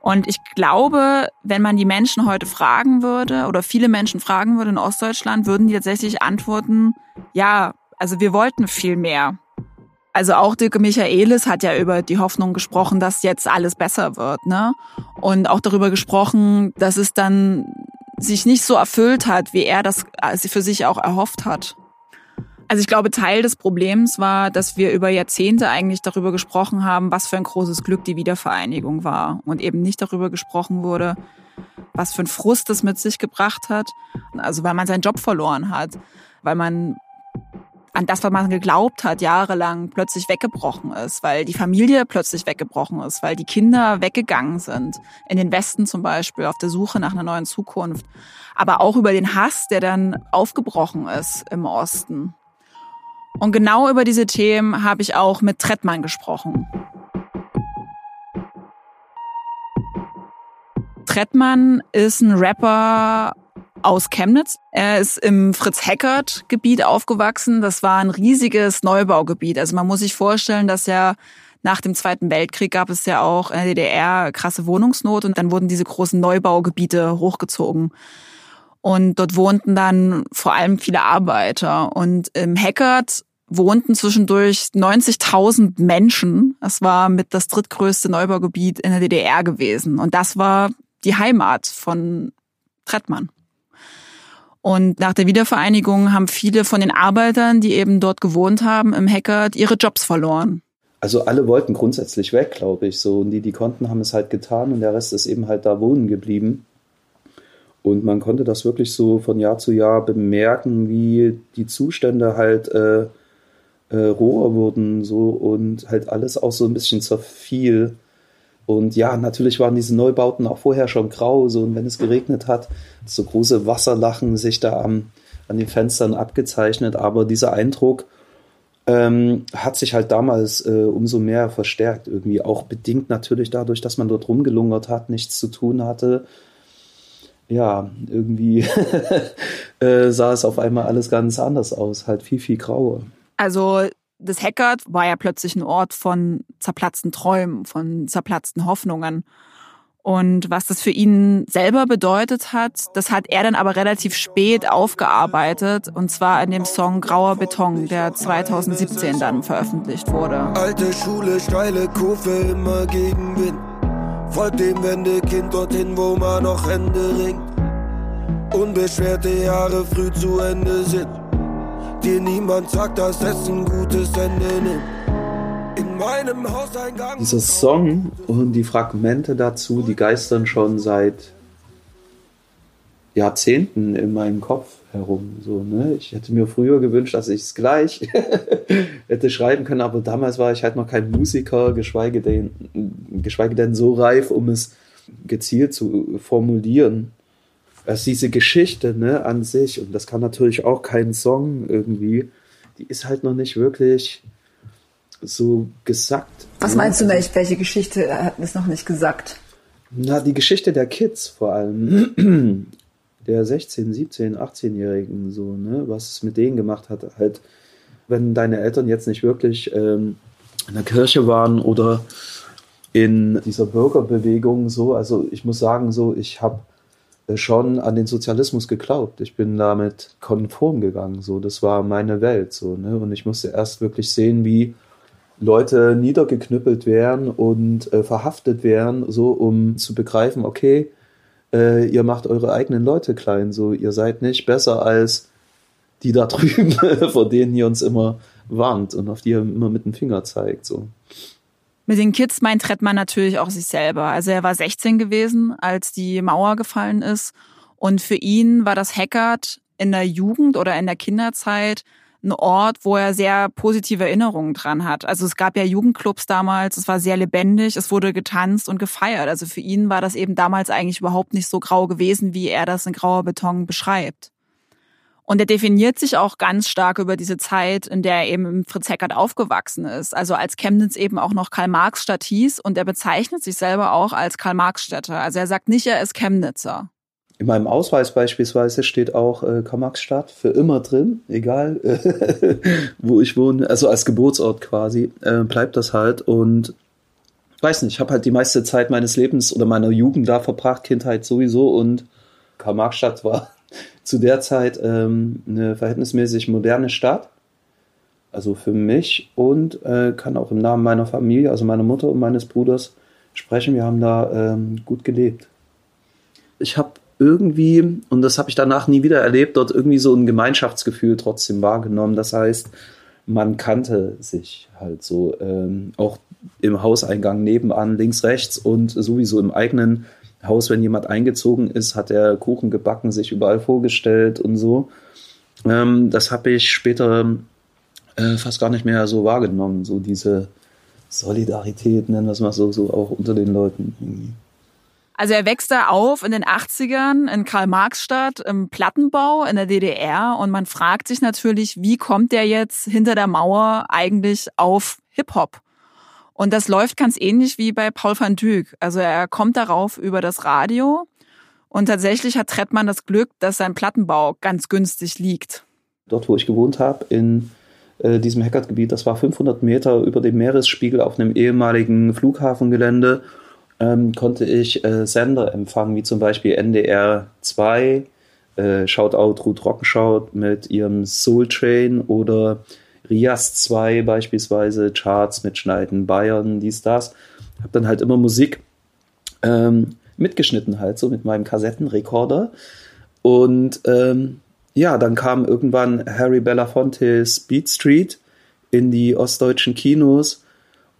Und ich glaube, wenn man die Menschen heute fragen würde oder viele Menschen fragen würde in Ostdeutschland, würden die tatsächlich antworten, ja, also wir wollten viel mehr. Also auch Dirk Michaelis hat ja über die Hoffnung gesprochen, dass jetzt alles besser wird, ne? Und auch darüber gesprochen, dass es dann sich nicht so erfüllt hat, wie er das für sich auch erhofft hat. Also ich glaube, Teil des Problems war, dass wir über Jahrzehnte eigentlich darüber gesprochen haben, was für ein großes Glück die Wiedervereinigung war. Und eben nicht darüber gesprochen wurde, was für ein Frust es mit sich gebracht hat. Also weil man seinen Job verloren hat, weil man an das, was man geglaubt hat, jahrelang plötzlich weggebrochen ist, weil die Familie plötzlich weggebrochen ist, weil die Kinder weggegangen sind, in den Westen zum Beispiel, auf der Suche nach einer neuen Zukunft, aber auch über den Hass, der dann aufgebrochen ist im Osten. Und genau über diese Themen habe ich auch mit Trettmann gesprochen. Trettmann ist ein Rapper aus Chemnitz. Er ist im Fritz-Heckert-Gebiet aufgewachsen. Das war ein riesiges Neubaugebiet. Also man muss sich vorstellen, dass ja nach dem Zweiten Weltkrieg gab es ja auch in der DDR krasse Wohnungsnot und dann wurden diese großen Neubaugebiete hochgezogen. Und dort wohnten dann vor allem viele Arbeiter. Und im Heckert wohnten zwischendurch 90.000 Menschen. Das war mit das drittgrößte Neubaugebiet in der DDR gewesen. Und das war die Heimat von Trettmann. Und nach der Wiedervereinigung haben viele von den Arbeitern, die eben dort gewohnt haben, im Heckert, ihre Jobs verloren. Also alle wollten grundsätzlich weg, glaube ich. So, und die, die konnten, haben es halt getan und der Rest ist eben halt da wohnen geblieben. Und man konnte das wirklich so von Jahr zu Jahr bemerken, wie die Zustände halt äh, äh, roher wurden so und halt alles auch so ein bisschen zerfiel. Und ja, natürlich waren diese Neubauten auch vorher schon grau, so und wenn es geregnet hat, so große Wasserlachen sich da am, an den Fenstern abgezeichnet. Aber dieser Eindruck, ähm, hat sich halt damals äh, umso mehr verstärkt. Irgendwie auch bedingt natürlich dadurch, dass man dort rumgelungert hat, nichts zu tun hatte. Ja, irgendwie äh, sah es auf einmal alles ganz anders aus, halt viel, viel grauer. Also das Hackert war ja plötzlich ein Ort von zerplatzten Träumen, von zerplatzten Hoffnungen. Und was das für ihn selber bedeutet hat, das hat er dann aber relativ spät aufgearbeitet. Und zwar in dem Song Grauer Beton, der 2017 dann veröffentlicht wurde. Alte Schule, steile Kurve, immer gegen Wind. Folgt dem Wendekind dorthin, wo man noch Hände ringt. Unbeschwerte Jahre früh zu Ende sind. Dir niemand sagt, dass es ein gutes Ende nimmt. Dieser Song und die Fragmente dazu, die geistern schon seit Jahrzehnten in meinem Kopf herum. So, ne? Ich hätte mir früher gewünscht, dass ich es gleich hätte schreiben können, aber damals war ich halt noch kein Musiker, geschweige denn, geschweige denn so reif, um es gezielt zu formulieren. Also diese Geschichte ne, an sich, und das kann natürlich auch kein Song irgendwie, die ist halt noch nicht wirklich so gesagt. Was meinst du, welche, welche Geschichte hat es noch nicht gesagt? Na, die Geschichte der Kids vor allem. Der 16-, 17-, 18-Jährigen, so, ne, was es mit denen gemacht hat. Halt, wenn deine Eltern jetzt nicht wirklich ähm, in der Kirche waren oder in dieser Bürgerbewegung, so, also ich muss sagen, so, ich habe äh, schon an den Sozialismus geglaubt. Ich bin damit konform gegangen, so, das war meine Welt, so, ne, und ich musste erst wirklich sehen, wie Leute niedergeknüppelt werden und äh, verhaftet werden, so um zu begreifen, okay, äh, ihr macht eure eigenen Leute klein, so ihr seid nicht besser als die da drüben, vor denen ihr uns immer warnt und auf die ihr immer mit dem Finger zeigt, so. Mit den Kids meint Trettmann natürlich auch sich selber. Also er war 16 gewesen, als die Mauer gefallen ist. Und für ihn war das Hackert in der Jugend oder in der Kinderzeit ein Ort, wo er sehr positive Erinnerungen dran hat. Also es gab ja Jugendclubs damals, es war sehr lebendig, es wurde getanzt und gefeiert. Also für ihn war das eben damals eigentlich überhaupt nicht so grau gewesen, wie er das in grauer Beton beschreibt. Und er definiert sich auch ganz stark über diese Zeit, in der er eben im Fritz Heckert aufgewachsen ist. Also als Chemnitz eben auch noch Karl-Marx-Stadt hieß und er bezeichnet sich selber auch als Karl-Marx-Städter. Also er sagt nicht, er ist Chemnitzer. In meinem Ausweis beispielsweise steht auch äh, Karl-Marx-Stadt für immer drin, egal äh, wo ich wohne, also als Geburtsort quasi, äh, bleibt das halt und weiß nicht, ich habe halt die meiste Zeit meines Lebens oder meiner Jugend da verbracht, Kindheit sowieso und Karl-Marx-Stadt war zu der Zeit ähm, eine verhältnismäßig moderne Stadt, also für mich und äh, kann auch im Namen meiner Familie, also meiner Mutter und meines Bruders sprechen. Wir haben da ähm, gut gelebt. Ich habe irgendwie, und das habe ich danach nie wieder erlebt, dort irgendwie so ein Gemeinschaftsgefühl trotzdem wahrgenommen. Das heißt, man kannte sich halt so, ähm, auch im Hauseingang nebenan, links, rechts und sowieso im eigenen Haus, wenn jemand eingezogen ist, hat er Kuchen gebacken, sich überall vorgestellt und so. Ähm, das habe ich später äh, fast gar nicht mehr so wahrgenommen, so diese Solidarität, nennen wir es mal so, so auch unter den Leuten irgendwie. Also er wächst da auf in den 80ern in Karl-Marx-Stadt im Plattenbau in der DDR und man fragt sich natürlich, wie kommt der jetzt hinter der Mauer eigentlich auf Hip-Hop? Und das läuft ganz ähnlich wie bei Paul van Dyk. Also er kommt darauf über das Radio und tatsächlich hat Trettmann das Glück, dass sein Plattenbau ganz günstig liegt. Dort, wo ich gewohnt habe, in äh, diesem Hackertgebiet, das war 500 Meter über dem Meeresspiegel auf einem ehemaligen Flughafengelände ähm, konnte ich äh, Sender empfangen, wie zum Beispiel NDR 2, äh, Shoutout Ruth Rockenschau mit ihrem Soul Train oder Rias 2 beispielsweise, Charts mitschneiden, Bayern, dies, das. Hab dann halt immer Musik ähm, mitgeschnitten halt, so mit meinem Kassettenrekorder. Und ähm, ja, dann kam irgendwann Harry Belafontes Beat Street in die ostdeutschen Kinos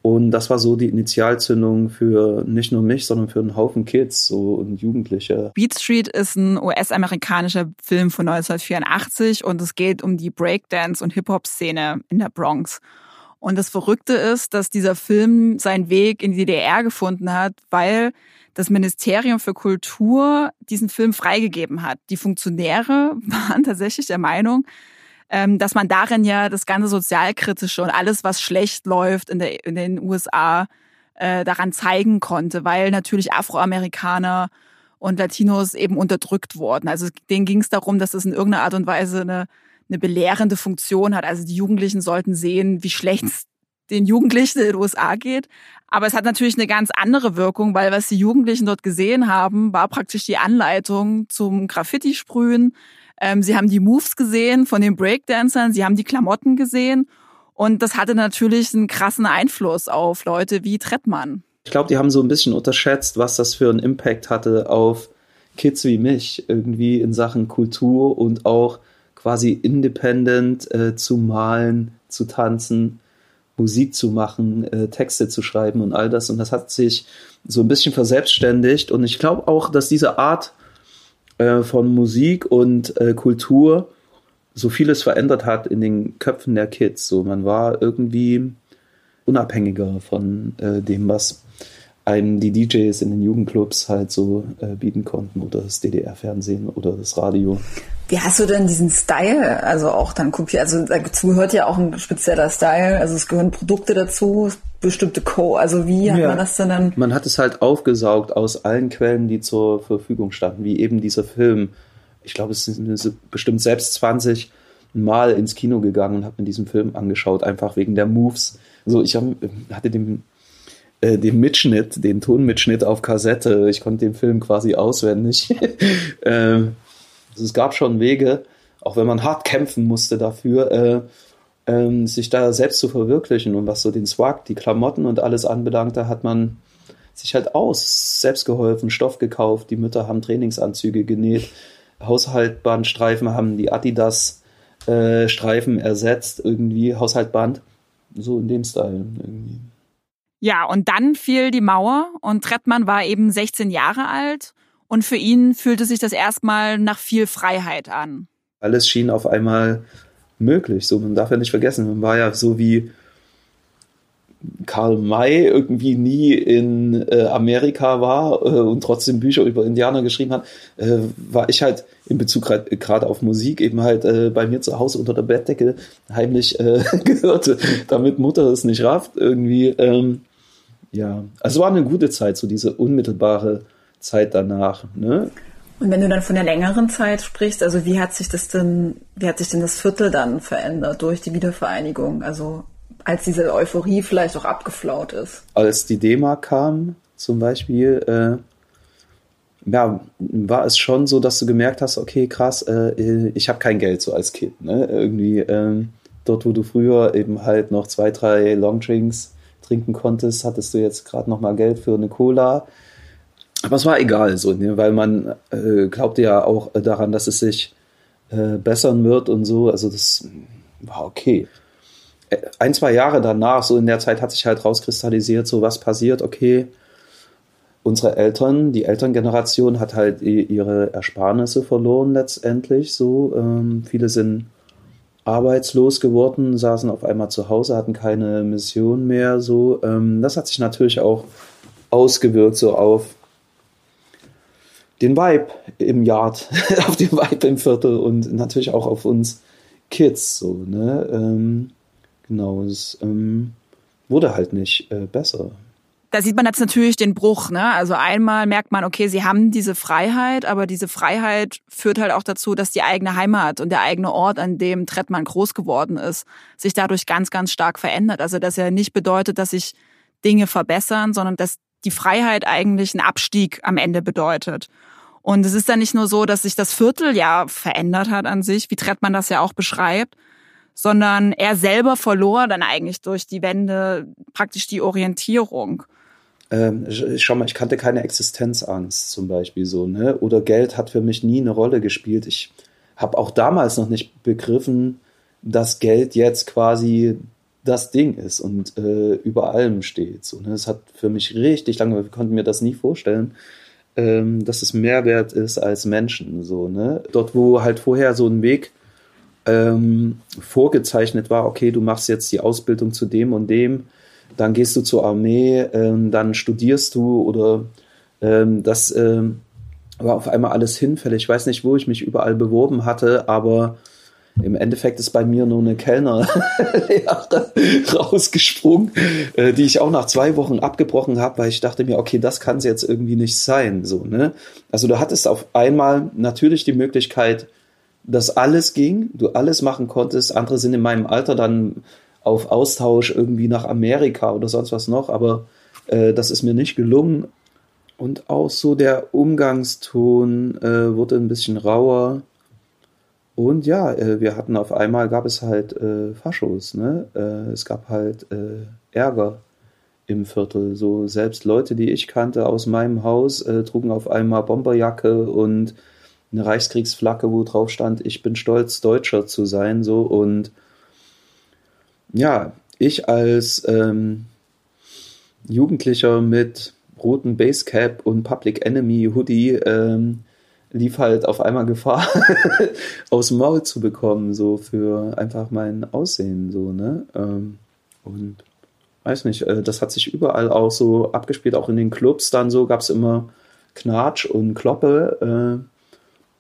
und das war so die Initialzündung für nicht nur mich, sondern für einen Haufen Kids so und Jugendliche. Beat Street ist ein US-amerikanischer Film von 1984 und es geht um die Breakdance- und Hip-Hop-Szene in der Bronx. Und das Verrückte ist, dass dieser Film seinen Weg in die DDR gefunden hat, weil das Ministerium für Kultur diesen Film freigegeben hat. Die Funktionäre waren tatsächlich der Meinung, ähm, dass man darin ja das ganze Sozialkritische und alles, was schlecht läuft in, der, in den USA, äh, daran zeigen konnte, weil natürlich Afroamerikaner und Latinos eben unterdrückt wurden. Also denen ging es darum, dass es in irgendeiner Art und Weise eine, eine belehrende Funktion hat. Also die Jugendlichen sollten sehen, wie schlecht es den Jugendlichen in den USA geht. Aber es hat natürlich eine ganz andere Wirkung, weil was die Jugendlichen dort gesehen haben, war praktisch die Anleitung zum Graffiti-Sprühen, ähm, sie haben die Moves gesehen von den Breakdancern, sie haben die Klamotten gesehen und das hatte natürlich einen krassen Einfluss auf Leute wie Trettmann. Ich glaube, die haben so ein bisschen unterschätzt, was das für einen Impact hatte auf Kids wie mich, irgendwie in Sachen Kultur und auch quasi independent äh, zu malen, zu tanzen, Musik zu machen, äh, Texte zu schreiben und all das. Und das hat sich so ein bisschen verselbstständigt. Und ich glaube auch, dass diese Art äh, von Musik und äh, Kultur so vieles verändert hat in den Köpfen der Kids. So, man war irgendwie unabhängiger von äh, dem, was einem die DJs in den Jugendclubs halt so äh, bieten konnten oder das DDR-Fernsehen oder das Radio. Wie hast du denn diesen Style, also auch dann kopiert? Also dazu gehört ja auch ein spezieller Style, also es gehören Produkte dazu, bestimmte Co. Also wie hat ja. man das denn dann? Man hat es halt aufgesaugt aus allen Quellen, die zur Verfügung standen, wie eben dieser Film. Ich glaube, es sind bestimmt selbst 20 Mal ins Kino gegangen und habe mir diesen Film angeschaut, einfach wegen der Moves. So, ich hab, hatte den, äh, den Mitschnitt, den Tonmitschnitt auf Kassette. Ich konnte den Film quasi auswendig. ähm, also es gab schon Wege, auch wenn man hart kämpfen musste dafür. Äh, ähm, sich da selbst zu verwirklichen. Und was so den Swag, die Klamotten und alles anbelangt, da hat man sich halt aus, selbst geholfen, Stoff gekauft, die Mütter haben Trainingsanzüge genäht, Haushaltbandstreifen haben die Adidas äh, Streifen ersetzt, irgendwie Haushaltband, so in dem Style irgendwie. Ja, und dann fiel die Mauer und Trettmann war eben 16 Jahre alt und für ihn fühlte sich das erstmal nach viel Freiheit an. Alles schien auf einmal möglich. So, man darf ja nicht vergessen, man war ja so wie Karl May irgendwie nie in äh, Amerika war äh, und trotzdem Bücher über Indianer geschrieben hat, äh, war ich halt in Bezug gerade auf Musik eben halt äh, bei mir zu Hause unter der Bettdecke heimlich äh, gehört, damit Mutter es nicht rafft irgendwie. Ähm, ja, also war eine gute Zeit, so diese unmittelbare Zeit danach. Ne? Und wenn du dann von der längeren Zeit sprichst, also wie hat sich das denn, wie hat sich denn das Viertel dann verändert durch die Wiedervereinigung? Also als diese Euphorie vielleicht auch abgeflaut ist? Als die D-Mark kam, zum Beispiel, äh, ja, war es schon so, dass du gemerkt hast, okay, krass, äh, ich habe kein Geld so als Kind. Ne? Irgendwie ähm, dort, wo du früher eben halt noch zwei, drei Longdrinks trinken konntest, hattest du jetzt gerade noch mal Geld für eine Cola aber es war egal, so, ne? weil man äh, glaubte ja auch daran, dass es sich äh, bessern wird und so. Also das war okay. Äh, ein, zwei Jahre danach, so in der Zeit, hat sich halt rauskristallisiert, so was passiert, okay. Unsere Eltern, die Elterngeneration hat halt ihre Ersparnisse verloren letztendlich. So, ähm, viele sind arbeitslos geworden, saßen auf einmal zu Hause, hatten keine Mission mehr. So, ähm, das hat sich natürlich auch ausgewirkt so auf den Vibe im Yard, auf den Vibe im Viertel und natürlich auch auf uns Kids. So, ne? Ähm, genau, es ähm, wurde halt nicht äh, besser da sieht man jetzt natürlich den Bruch. Ne? Also einmal merkt man, okay, sie haben diese Freiheit, aber diese Freiheit führt halt auch dazu, dass die eigene Heimat und der eigene Ort, an dem Trettmann groß geworden ist, sich dadurch ganz, ganz stark verändert. Also dass er nicht bedeutet, dass sich Dinge verbessern, sondern dass die Freiheit eigentlich einen Abstieg am Ende bedeutet. Und es ist dann nicht nur so, dass sich das Viertel ja verändert hat an sich, wie Trettmann das ja auch beschreibt, sondern er selber verlor dann eigentlich durch die Wende praktisch die Orientierung ähm, schau mal, ich kannte keine Existenzangst zum Beispiel so, ne? Oder Geld hat für mich nie eine Rolle gespielt. Ich habe auch damals noch nicht begriffen, dass Geld jetzt quasi das Ding ist und äh, über allem steht. So, ne? Das hat für mich richtig lange, wir konnten mir das nie vorstellen, ähm, dass es mehr wert ist als Menschen. So, ne? Dort, wo halt vorher so ein Weg ähm, vorgezeichnet war, okay, du machst jetzt die Ausbildung zu dem und dem, dann gehst du zur Armee, ähm, dann studierst du oder ähm, das ähm, war auf einmal alles hinfällig. Ich weiß nicht, wo ich mich überall beworben hatte, aber im Endeffekt ist bei mir nur eine Kellnerlehre rausgesprungen, äh, die ich auch nach zwei Wochen abgebrochen habe, weil ich dachte mir, okay, das kann es jetzt irgendwie nicht sein. So, ne? Also du hattest auf einmal natürlich die Möglichkeit, dass alles ging, du alles machen konntest. Andere sind in meinem Alter dann auf Austausch irgendwie nach Amerika oder sonst was noch, aber äh, das ist mir nicht gelungen. Und auch so der Umgangston äh, wurde ein bisschen rauer. Und ja, äh, wir hatten auf einmal, gab es halt äh, Faschos, ne? Äh, es gab halt äh, Ärger im Viertel. So selbst Leute, die ich kannte aus meinem Haus, äh, trugen auf einmal Bomberjacke und eine Reichskriegsflagge, wo drauf stand, ich bin stolz, Deutscher zu sein, so und ja, ich als ähm, Jugendlicher mit roten Basecap und Public Enemy Hoodie ähm, lief halt auf einmal Gefahr, aus dem Maul zu bekommen, so für einfach mein Aussehen, so, ne? Ähm, und weiß nicht, äh, das hat sich überall auch so abgespielt, auch in den Clubs dann so, gab es immer Knatsch und Kloppe.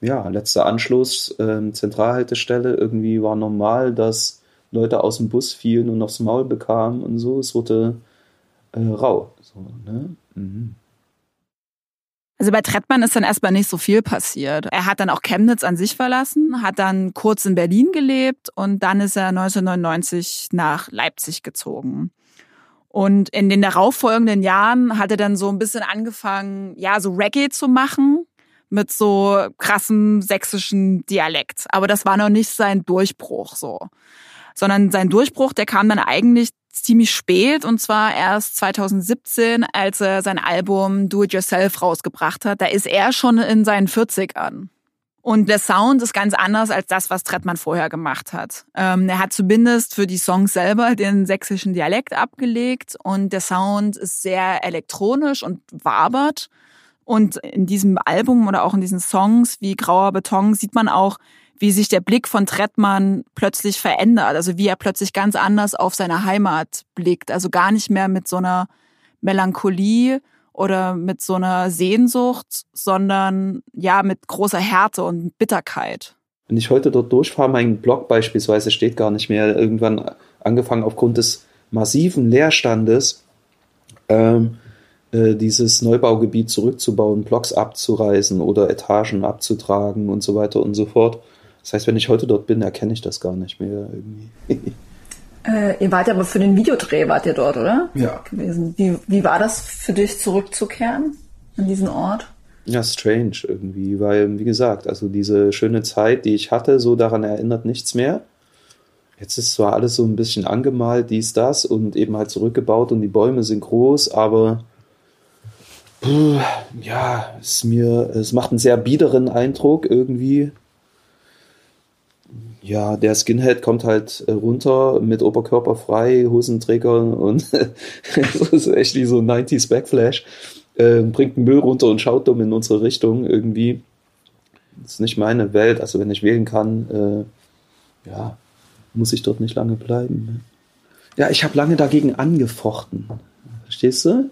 Äh, ja, letzter Anschluss, äh, Zentralhaltestelle, irgendwie war normal, dass Leute aus dem Bus fielen und aufs Maul bekamen und so. Es wurde äh, rau. So, ne? mhm. Also bei Trettmann ist dann erstmal nicht so viel passiert. Er hat dann auch Chemnitz an sich verlassen, hat dann kurz in Berlin gelebt und dann ist er 1999 nach Leipzig gezogen. Und in den darauffolgenden Jahren hat er dann so ein bisschen angefangen, ja, so Reggae zu machen mit so krassem sächsischen Dialekt. Aber das war noch nicht sein Durchbruch so sondern sein Durchbruch, der kam dann eigentlich ziemlich spät und zwar erst 2017, als er sein Album Do It Yourself rausgebracht hat. Da ist er schon in seinen 40ern. Und der Sound ist ganz anders als das, was Trettmann vorher gemacht hat. Ähm, er hat zumindest für die Songs selber den sächsischen Dialekt abgelegt und der Sound ist sehr elektronisch und wabert. Und in diesem Album oder auch in diesen Songs wie Grauer Beton sieht man auch, wie sich der Blick von Trettmann plötzlich verändert, also wie er plötzlich ganz anders auf seine Heimat blickt, also gar nicht mehr mit so einer Melancholie oder mit so einer Sehnsucht, sondern ja mit großer Härte und Bitterkeit. Wenn ich heute dort durchfahre, mein Blog beispielsweise steht gar nicht mehr, irgendwann angefangen aufgrund des massiven Leerstandes ähm, äh, dieses Neubaugebiet zurückzubauen, Blocks abzureißen oder Etagen abzutragen und so weiter und so fort. Das heißt, wenn ich heute dort bin, erkenne ich das gar nicht mehr irgendwie. Äh, ihr wart ja aber für den Videodreh wart ihr dort, oder? Ja. Gewesen. Wie, wie war das für dich zurückzukehren an diesen Ort? Ja, strange irgendwie, weil, wie gesagt, also diese schöne Zeit, die ich hatte, so daran erinnert nichts mehr. Jetzt ist zwar alles so ein bisschen angemalt, dies, das und eben halt zurückgebaut und die Bäume sind groß, aber ja, es mir, es macht einen sehr biederen Eindruck irgendwie ja, der Skinhead kommt halt äh, runter mit Oberkörper frei, Hosenträgern und das ist echt wie so ein 90s Backflash. Äh, bringt den Müll runter und schaut dumm in unsere Richtung irgendwie. Das ist nicht meine Welt. Also wenn ich wählen kann, äh, ja, muss ich dort nicht lange bleiben. Ja, ich habe lange dagegen angefochten. Verstehst du?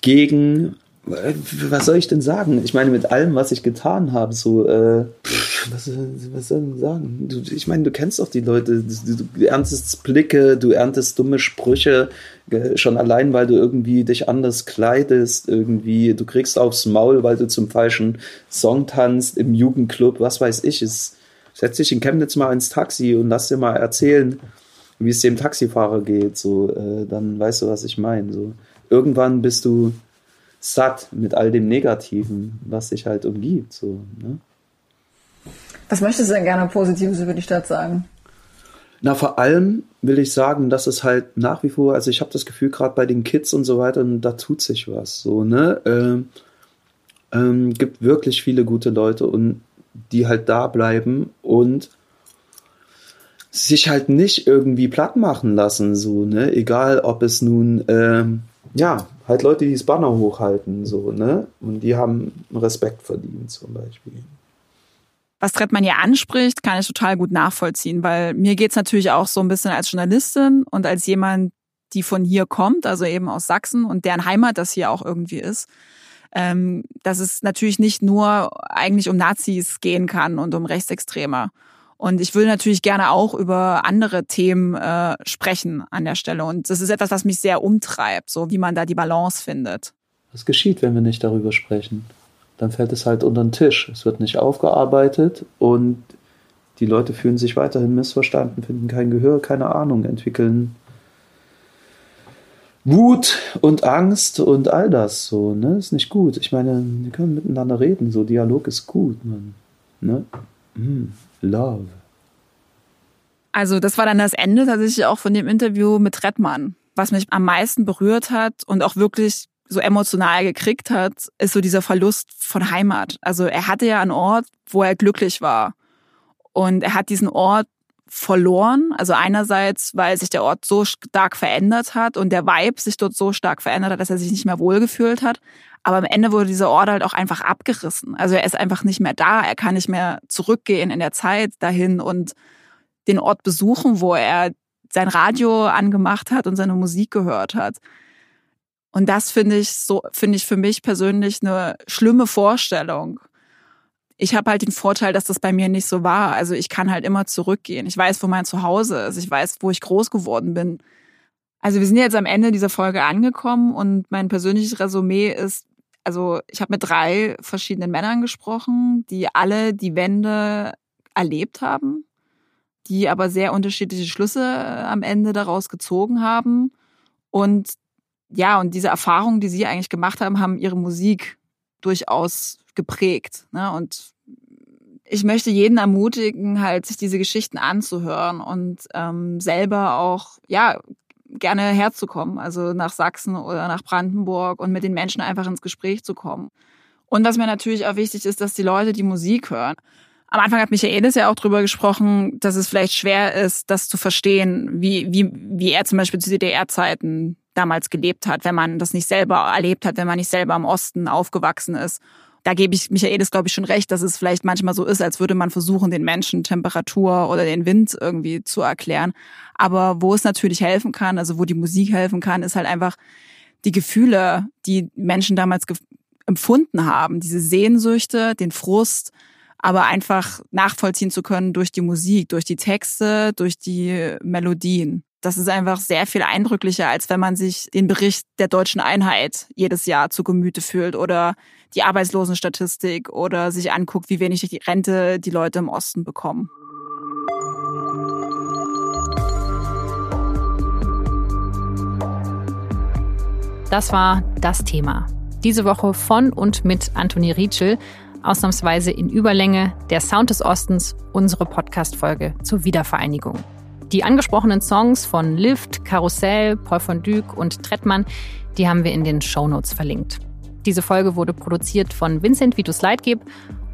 Gegen was soll ich denn sagen? Ich meine, mit allem, was ich getan habe, so, äh, was, was soll ich sagen? Du, ich meine, du kennst doch die Leute, du, du erntest Blicke, du erntest dumme Sprüche, schon allein, weil du irgendwie dich anders kleidest, irgendwie, du kriegst aufs Maul, weil du zum falschen Song tanzt im Jugendclub, was weiß ich. Es, setz dich in Chemnitz mal ins Taxi und lass dir mal erzählen, wie es dem Taxifahrer geht, so, äh, dann weißt du, was ich meine. So. Irgendwann bist du satt mit all dem Negativen, was dich halt umgibt. So, ne? Was möchtest du denn gerne Positives über die Stadt sagen? Na, vor allem will ich sagen, dass es halt nach wie vor, also ich habe das Gefühl, gerade bei den Kids und so weiter, und da tut sich was. So, ne? Ähm, ähm, gibt wirklich viele gute Leute und die halt da bleiben und sich halt nicht irgendwie platt machen lassen, so, ne? Egal, ob es nun, ähm, ja, halt Leute, die das Banner hochhalten, so, ne? Und die haben Respekt verdient, zum Beispiel. Was Trettmann hier anspricht, kann ich total gut nachvollziehen, weil mir geht's natürlich auch so ein bisschen als Journalistin und als jemand, die von hier kommt, also eben aus Sachsen und deren Heimat das hier auch irgendwie ist, ähm, dass es natürlich nicht nur eigentlich um Nazis gehen kann und um Rechtsextreme. Und ich will natürlich gerne auch über andere Themen äh, sprechen an der Stelle. Und das ist etwas, was mich sehr umtreibt, so wie man da die Balance findet. Was geschieht, wenn wir nicht darüber sprechen? Dann fällt es halt unter den Tisch. Es wird nicht aufgearbeitet und die Leute fühlen sich weiterhin missverstanden, finden kein Gehör, keine Ahnung, entwickeln Wut und Angst und all das so, ne? Ist nicht gut. Ich meine, wir können miteinander reden, so Dialog ist gut, man. Ne? Mm. Love. Also das war dann das Ende tatsächlich auch von dem Interview mit Redmann. Was mich am meisten berührt hat und auch wirklich so emotional gekriegt hat, ist so dieser Verlust von Heimat. Also er hatte ja einen Ort, wo er glücklich war. Und er hat diesen Ort verloren. Also einerseits, weil sich der Ort so stark verändert hat und der Vibe sich dort so stark verändert hat, dass er sich nicht mehr wohlgefühlt hat. Aber am Ende wurde dieser Ort halt auch einfach abgerissen. Also er ist einfach nicht mehr da. Er kann nicht mehr zurückgehen in der Zeit dahin und den Ort besuchen, wo er sein Radio angemacht hat und seine Musik gehört hat. Und das finde ich so, finde ich für mich persönlich eine schlimme Vorstellung. Ich habe halt den Vorteil, dass das bei mir nicht so war. Also ich kann halt immer zurückgehen. Ich weiß, wo mein Zuhause ist. Ich weiß, wo ich groß geworden bin. Also wir sind jetzt am Ende dieser Folge angekommen und mein persönliches Resümee ist, also ich habe mit drei verschiedenen Männern gesprochen, die alle die Wende erlebt haben, die aber sehr unterschiedliche Schlüsse äh, am Ende daraus gezogen haben. Und ja, und diese Erfahrungen, die sie eigentlich gemacht haben, haben ihre Musik durchaus geprägt. Ne? Und ich möchte jeden ermutigen, halt sich diese Geschichten anzuhören und ähm, selber auch ja gerne herzukommen, also nach Sachsen oder nach Brandenburg und mit den Menschen einfach ins Gespräch zu kommen. Und was mir natürlich auch wichtig ist, dass die Leute die Musik hören. Am Anfang hat Michaelis ja auch drüber gesprochen, dass es vielleicht schwer ist, das zu verstehen, wie, wie, wie er zum Beispiel zu DDR-Zeiten damals gelebt hat, wenn man das nicht selber erlebt hat, wenn man nicht selber im Osten aufgewachsen ist da gebe ich Michaelis, glaube ich, schon recht, dass es vielleicht manchmal so ist, als würde man versuchen, den Menschen Temperatur oder den Wind irgendwie zu erklären. Aber wo es natürlich helfen kann, also wo die Musik helfen kann, ist halt einfach die Gefühle, die Menschen damals empfunden haben, diese Sehnsüchte, den Frust, aber einfach nachvollziehen zu können durch die Musik, durch die Texte, durch die Melodien. Das ist einfach sehr viel eindrücklicher, als wenn man sich den Bericht der deutschen Einheit jedes Jahr zu Gemüte fühlt oder die Arbeitslosenstatistik oder sich anguckt, wie wenig die Rente die Leute im Osten bekommen. Das war das Thema. Diese Woche von und mit Antoni Rietschel, ausnahmsweise in Überlänge, der Sound des Ostens, unsere Podcast-Folge zur Wiedervereinigung. Die angesprochenen Songs von Lift, Karussell, Paul von Dyk und Trettmann, die haben wir in den Shownotes verlinkt. Diese Folge wurde produziert von Vincent Vitus Leitgeb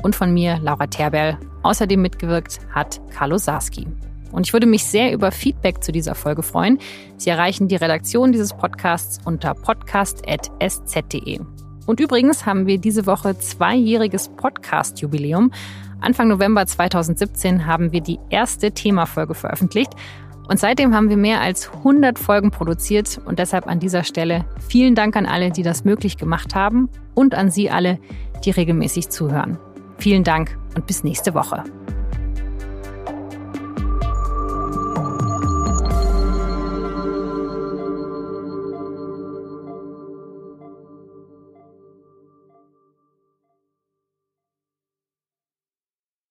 und von mir, Laura Terberl. Außerdem mitgewirkt hat Carlo Sarski. Und ich würde mich sehr über Feedback zu dieser Folge freuen. Sie erreichen die Redaktion dieses Podcasts unter podcast.sz.de. Und übrigens haben wir diese Woche zweijähriges Podcast-Jubiläum. Anfang November 2017 haben wir die erste Themafolge veröffentlicht. Und seitdem haben wir mehr als 100 Folgen produziert und deshalb an dieser Stelle vielen Dank an alle, die das möglich gemacht haben und an Sie alle, die regelmäßig zuhören. Vielen Dank und bis nächste Woche.